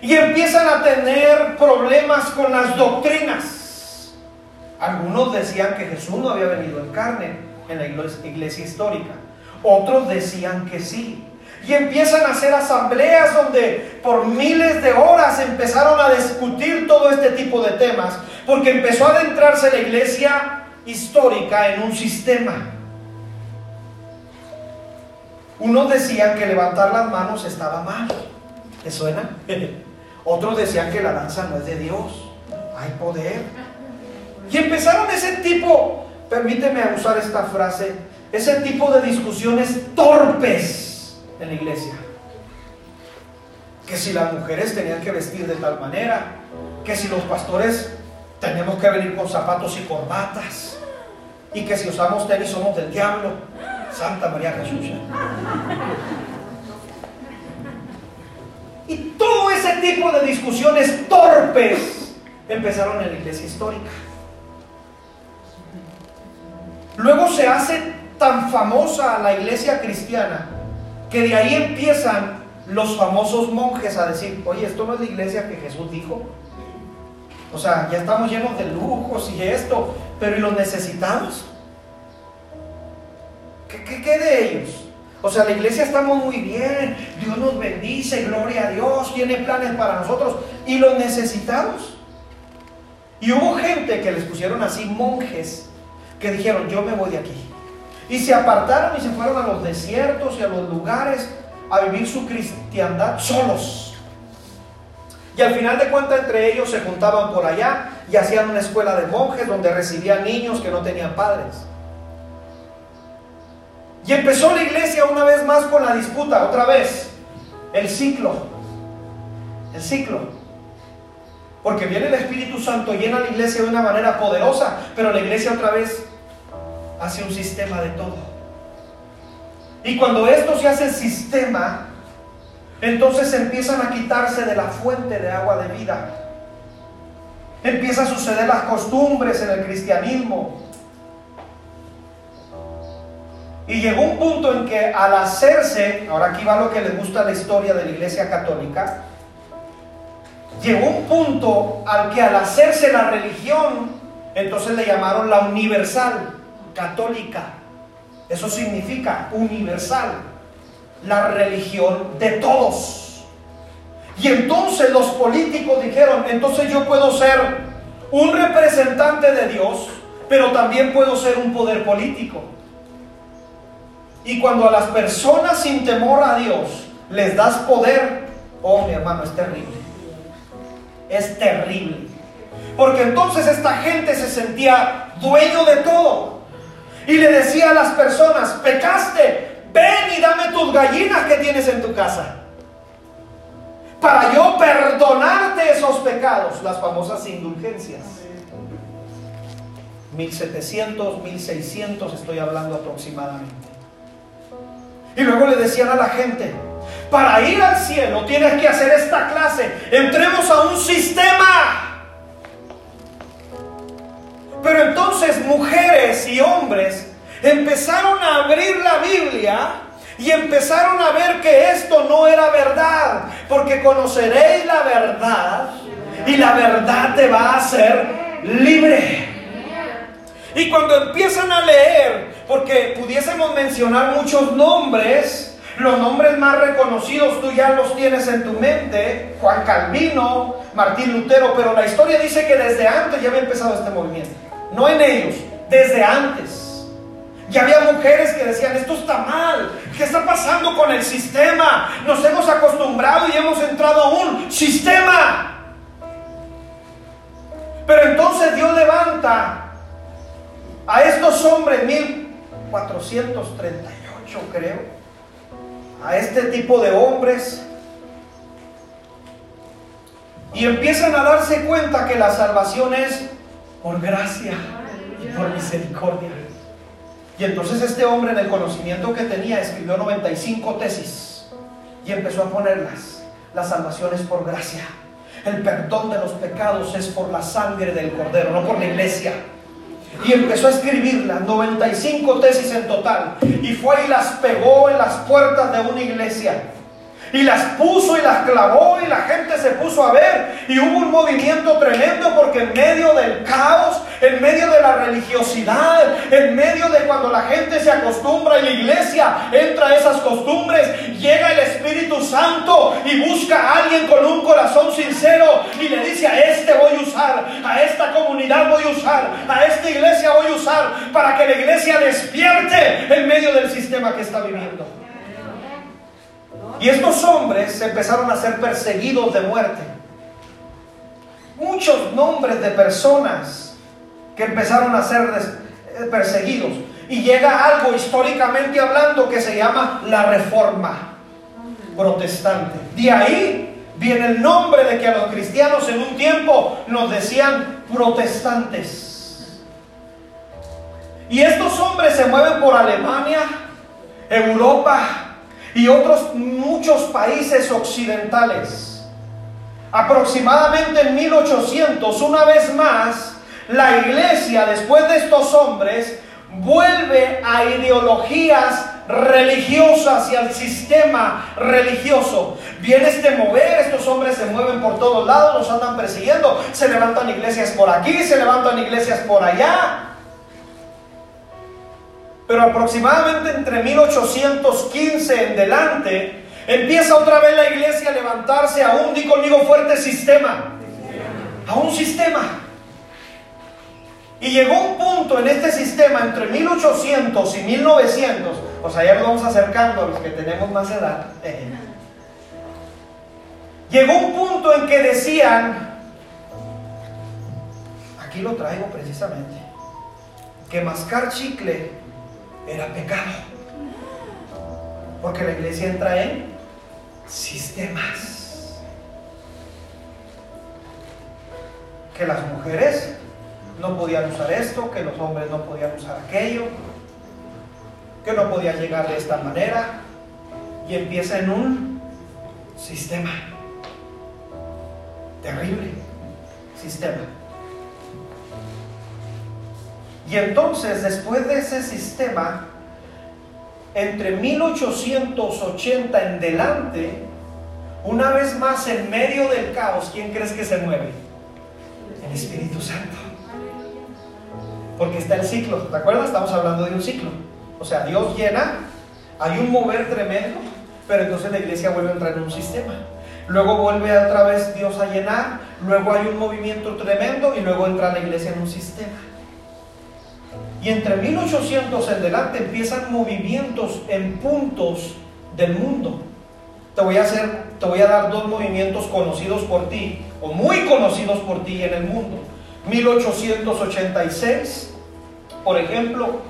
Speaker 1: Y empiezan a tener problemas con las doctrinas. Algunos decían que Jesús no había venido en carne en la iglesia histórica. Otros decían que sí. Y empiezan a hacer asambleas donde por miles de horas empezaron a discutir todo este tipo de temas, porque empezó a adentrarse la iglesia histórica en un sistema. Unos decían que levantar las manos estaba mal. ¿Te suena? Otros decían que la danza no es de Dios. Hay poder. Y empezaron ese tipo, permíteme usar esta frase, ese tipo de discusiones torpes en la iglesia. Que si las mujeres tenían que vestir de tal manera, que si los pastores tenemos que venir con zapatos y corbatas, y que si usamos tenis somos del diablo. Santa María Jesús. Y todo ese tipo de discusiones torpes empezaron en la iglesia histórica. Luego se hace tan famosa la iglesia cristiana que de ahí empiezan los famosos monjes a decir, oye, esto no es la iglesia que Jesús dijo. O sea, ya estamos llenos de lujos y esto, pero ¿y los necesitados? ¿Qué, qué, de ellos? O sea, la iglesia estamos muy bien, Dios nos bendice, gloria a Dios, tiene planes para nosotros y los necesitados. Y hubo gente que les pusieron así monjes que dijeron, yo me voy de aquí. Y se apartaron y se fueron a los desiertos y a los lugares a vivir su cristiandad solos. Y al final de cuentas entre ellos se juntaban por allá y hacían una escuela de monjes donde recibían niños que no tenían padres. Y empezó la iglesia una vez más con la disputa, otra vez, el ciclo, el ciclo. Porque viene el Espíritu Santo, llena la iglesia de una manera poderosa, pero la iglesia otra vez hace un sistema de todo. Y cuando esto se hace sistema, entonces empiezan a quitarse de la fuente de agua de vida. Empieza a suceder las costumbres en el cristianismo. Y llegó un punto en que al hacerse, ahora aquí va lo que les gusta la historia de la Iglesia Católica, llegó un punto al que al hacerse la religión, entonces le llamaron la universal, católica. Eso significa universal, la religión de todos. Y entonces los políticos dijeron, entonces yo puedo ser un representante de Dios, pero también puedo ser un poder político. Y cuando a las personas sin temor a Dios les das poder, oh mi hermano, es terrible. Es terrible. Porque entonces esta gente se sentía dueño de todo. Y le decía a las personas, pecaste, ven y dame tus gallinas que tienes en tu casa. Para yo perdonarte esos pecados, las famosas indulgencias. 1700, 1600 estoy hablando aproximadamente. Y luego le decían a la gente, Para ir al cielo tienes que hacer esta clase. Entremos a un sistema. Pero entonces mujeres y hombres empezaron a abrir la Biblia y empezaron a ver que esto no era verdad, porque conoceréis la verdad y la verdad te va a hacer libre. Y cuando empiezan a leer, porque pudiésemos mencionar muchos nombres, los nombres más reconocidos tú ya los tienes en tu mente, Juan Calvino, Martín Lutero, pero la historia dice que desde antes ya había empezado este movimiento, no en ellos, desde antes. Ya había mujeres que decían, esto está mal, ¿qué está pasando con el sistema? Nos hemos acostumbrado y hemos entrado a un sistema. Pero entonces Dios levanta a estos hombres, 1438 creo, a este tipo de hombres, y empiezan a darse cuenta que la salvación es por gracia y por misericordia. Y entonces este hombre en el conocimiento que tenía escribió 95 tesis y empezó a ponerlas. La salvación es por gracia. El perdón de los pecados es por la sangre del cordero, no por la iglesia. Y empezó a escribirlas, 95 tesis en total. Y fue y las pegó en las puertas de una iglesia. Y las puso y las clavó y la gente se puso a ver. Y hubo un movimiento tremendo porque en medio del caos, en medio de la religiosidad, en medio de cuando la gente se acostumbra y la iglesia entra a esas costumbres, llega el Espíritu Santo y busca a alguien con un corazón sincero y le dice a este voy a usar, a esta comunidad voy a usar, a esta iglesia voy a usar para que la iglesia despierte en medio del sistema que está viviendo. Y estos hombres empezaron a ser perseguidos de muerte. Muchos nombres de personas que empezaron a ser eh, perseguidos. Y llega algo históricamente hablando que se llama la reforma protestante. De ahí viene el nombre de que a los cristianos en un tiempo nos decían protestantes. Y estos hombres se mueven por Alemania, Europa, y otros muchos países occidentales. Aproximadamente en 1800, una vez más, la iglesia, después de estos hombres, vuelve a ideologías religiosas y al sistema religioso. Viene este mover, estos hombres se mueven por todos lados, los andan persiguiendo, se levantan iglesias por aquí, se levantan iglesias por allá. Pero aproximadamente entre 1815 en delante, empieza otra vez la iglesia a levantarse a un, di conmigo fuerte, sistema. A un sistema. Y llegó un punto en este sistema entre 1800 y 1900, o sea, ya nos vamos acercando a los que tenemos más edad. Llegó un punto en que decían, aquí lo traigo precisamente, que mascar chicle era pecado. Porque la iglesia entra en sistemas. Que las mujeres no podían usar esto, que los hombres no podían usar aquello, que no podía llegar de esta manera. Y empieza en un sistema. Terrible sistema. Y entonces, después de ese sistema, entre 1880 en delante, una vez más en medio del caos, ¿quién crees que se mueve? El Espíritu Santo. Porque está el ciclo, ¿te acuerdas? Estamos hablando de un ciclo. O sea, Dios llena, hay un mover tremendo, pero entonces la iglesia vuelve a entrar en un sistema. Luego vuelve otra vez Dios a llenar, luego hay un movimiento tremendo y luego entra la iglesia en un sistema. Y entre 1800 en delante empiezan movimientos en puntos del mundo. Te voy a hacer, te voy a dar dos movimientos conocidos por ti o muy conocidos por ti en el mundo. 1886, por ejemplo,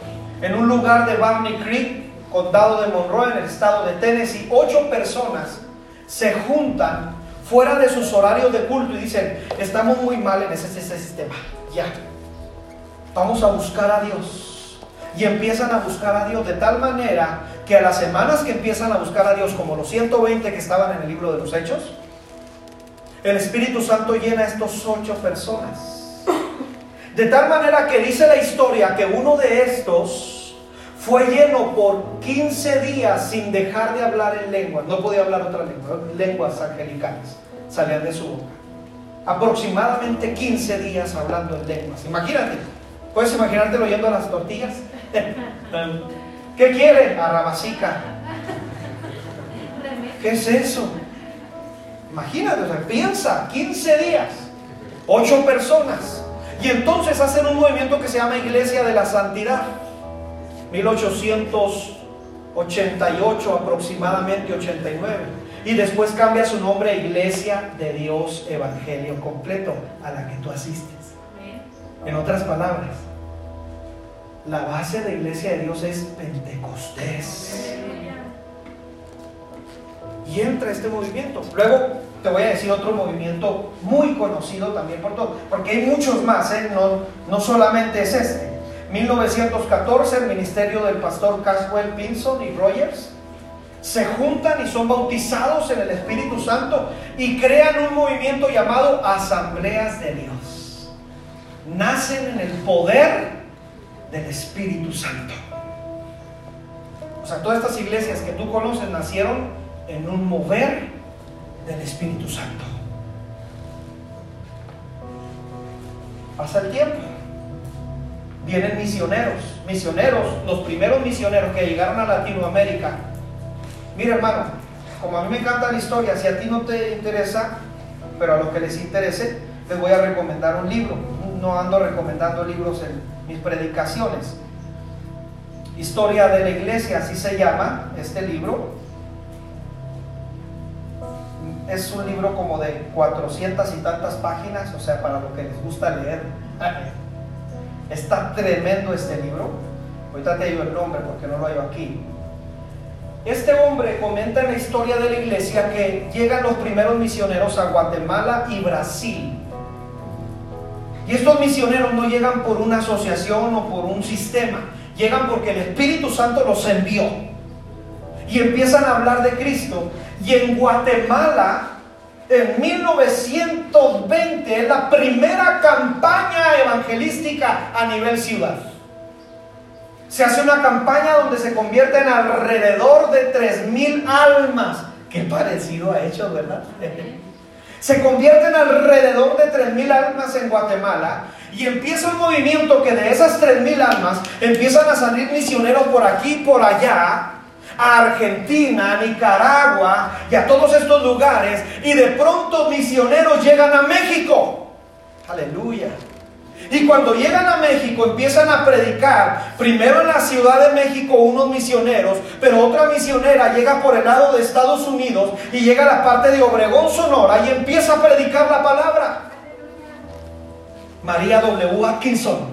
Speaker 1: en un lugar de Barney Creek, condado de Monroe, en el estado de Tennessee, ocho personas se juntan fuera de sus horarios de culto y dicen, estamos muy mal en ese, ese sistema, ya, Vamos a buscar a Dios. Y empiezan a buscar a Dios de tal manera que a las semanas que empiezan a buscar a Dios, como los 120 que estaban en el libro de los Hechos, el Espíritu Santo llena a estos ocho personas. De tal manera que dice la historia que uno de estos fue lleno por 15 días sin dejar de hablar en lenguas. No podía hablar otra lengua, lenguas angelicales salían de su boca. Aproximadamente 15 días hablando en lenguas. Imagínate, puedes imaginarte oyendo las tortillas. ¿Qué quiere? Arrabasica. ¿Qué es eso? Imagínate, piensa, 15 días, 8 personas. Y entonces hacen un movimiento que se llama Iglesia de la Santidad. 1888 aproximadamente, 89. Y después cambia su nombre a Iglesia de Dios Evangelio Completo, a la que tú asistes. En otras palabras, la base de Iglesia de Dios es Pentecostés. Y entra este movimiento. Luego te voy a decir otro movimiento muy conocido también por todos, porque hay muchos más, ¿eh? no, no solamente es este. 1914, el ministerio del pastor Caswell Pinson y Rogers se juntan y son bautizados en el Espíritu Santo y crean un movimiento llamado Asambleas de Dios. Nacen en el poder del Espíritu Santo. O sea, todas estas iglesias que tú conoces nacieron en un mover del Espíritu Santo. Pasa el tiempo. Vienen misioneros, misioneros, los primeros misioneros que llegaron a Latinoamérica. Mira hermano, como a mí me encanta la historia, si a ti no te interesa, pero a los que les interese, les voy a recomendar un libro. No ando recomendando libros en mis predicaciones. Historia de la iglesia, así se llama este libro es un libro como de 400 y tantas páginas, o sea, para lo que les gusta leer. Está tremendo este libro. Ahorita te digo el nombre porque no lo hay aquí. Este hombre comenta en la historia de la iglesia que llegan los primeros misioneros a Guatemala y Brasil. Y estos misioneros no llegan por una asociación o por un sistema, llegan porque el Espíritu Santo los envió. Y empiezan a hablar de Cristo y en Guatemala, en 1920, es la primera campaña evangelística a nivel ciudad. Se hace una campaña donde se convierten alrededor de 3.000 almas. Qué parecido ha hecho, ¿verdad? Se convierten alrededor de 3.000 almas en Guatemala y empieza un movimiento que de esas 3.000 almas empiezan a salir misioneros por aquí por allá a Argentina, a Nicaragua y a todos estos lugares y de pronto misioneros llegan a México. Aleluya. Y cuando llegan a México empiezan a predicar, primero en la Ciudad de México unos misioneros, pero otra misionera llega por el lado de Estados Unidos y llega a la parte de Obregón, Sonora y empieza a predicar la palabra. María W. Atkinson,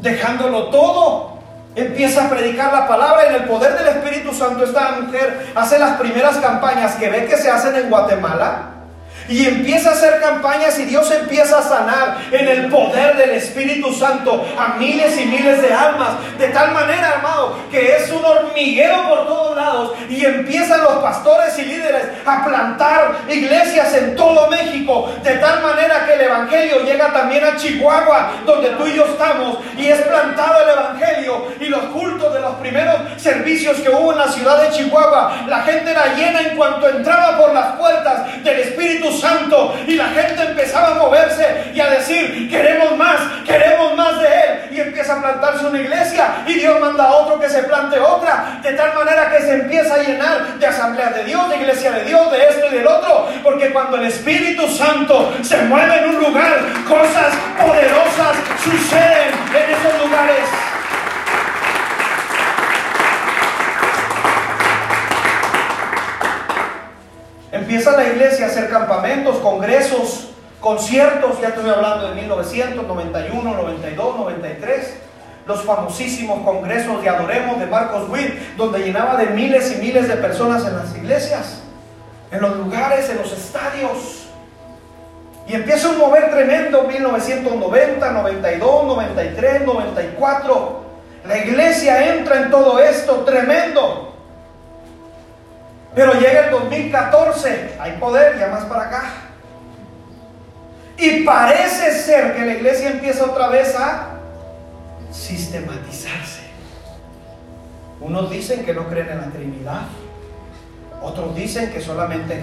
Speaker 1: dejándolo todo empieza a predicar la palabra en el poder del Espíritu Santo. Esta mujer hace las primeras campañas que ve que se hacen en Guatemala. Y empieza a hacer campañas y Dios empieza a sanar en el poder del Espíritu Santo a miles y miles de almas. De tal manera, hermano, que es un hormiguero por todos lados. Y empiezan los pastores y líderes a plantar iglesias en todo México. De tal manera que el Evangelio llega también a Chihuahua, donde tú y yo estamos. Y es plantado el Evangelio. Y los cultos de los primeros servicios que hubo en la ciudad de Chihuahua, la gente era llena en cuanto entraba por las puertas del Espíritu Santo y la gente empezaba a moverse y a decir, queremos más, queremos más de Él. Y empieza a plantarse una iglesia y Dios manda a otro que se plante otra, de tal manera que se empieza a llenar de asamblea de Dios, de iglesia de Dios, de esto y del otro. Porque cuando el Espíritu Santo se mueve en un lugar, cosas poderosas suceden en esos lugares. Empieza la iglesia a hacer campamentos, congresos, conciertos, ya estoy hablando de 1991, 92, 93, los famosísimos congresos de Adoremos de Marcos Witt, donde llenaba de miles y miles de personas en las iglesias, en los lugares, en los estadios. Y empieza un mover tremendo 1990, 92, 93, 94. La iglesia entra en todo esto tremendo. Pero llega el 2014, hay poder, ya más para acá. Y parece ser que la iglesia empieza otra vez a sistematizarse. Unos dicen que no creen en la Trinidad, otros dicen que solamente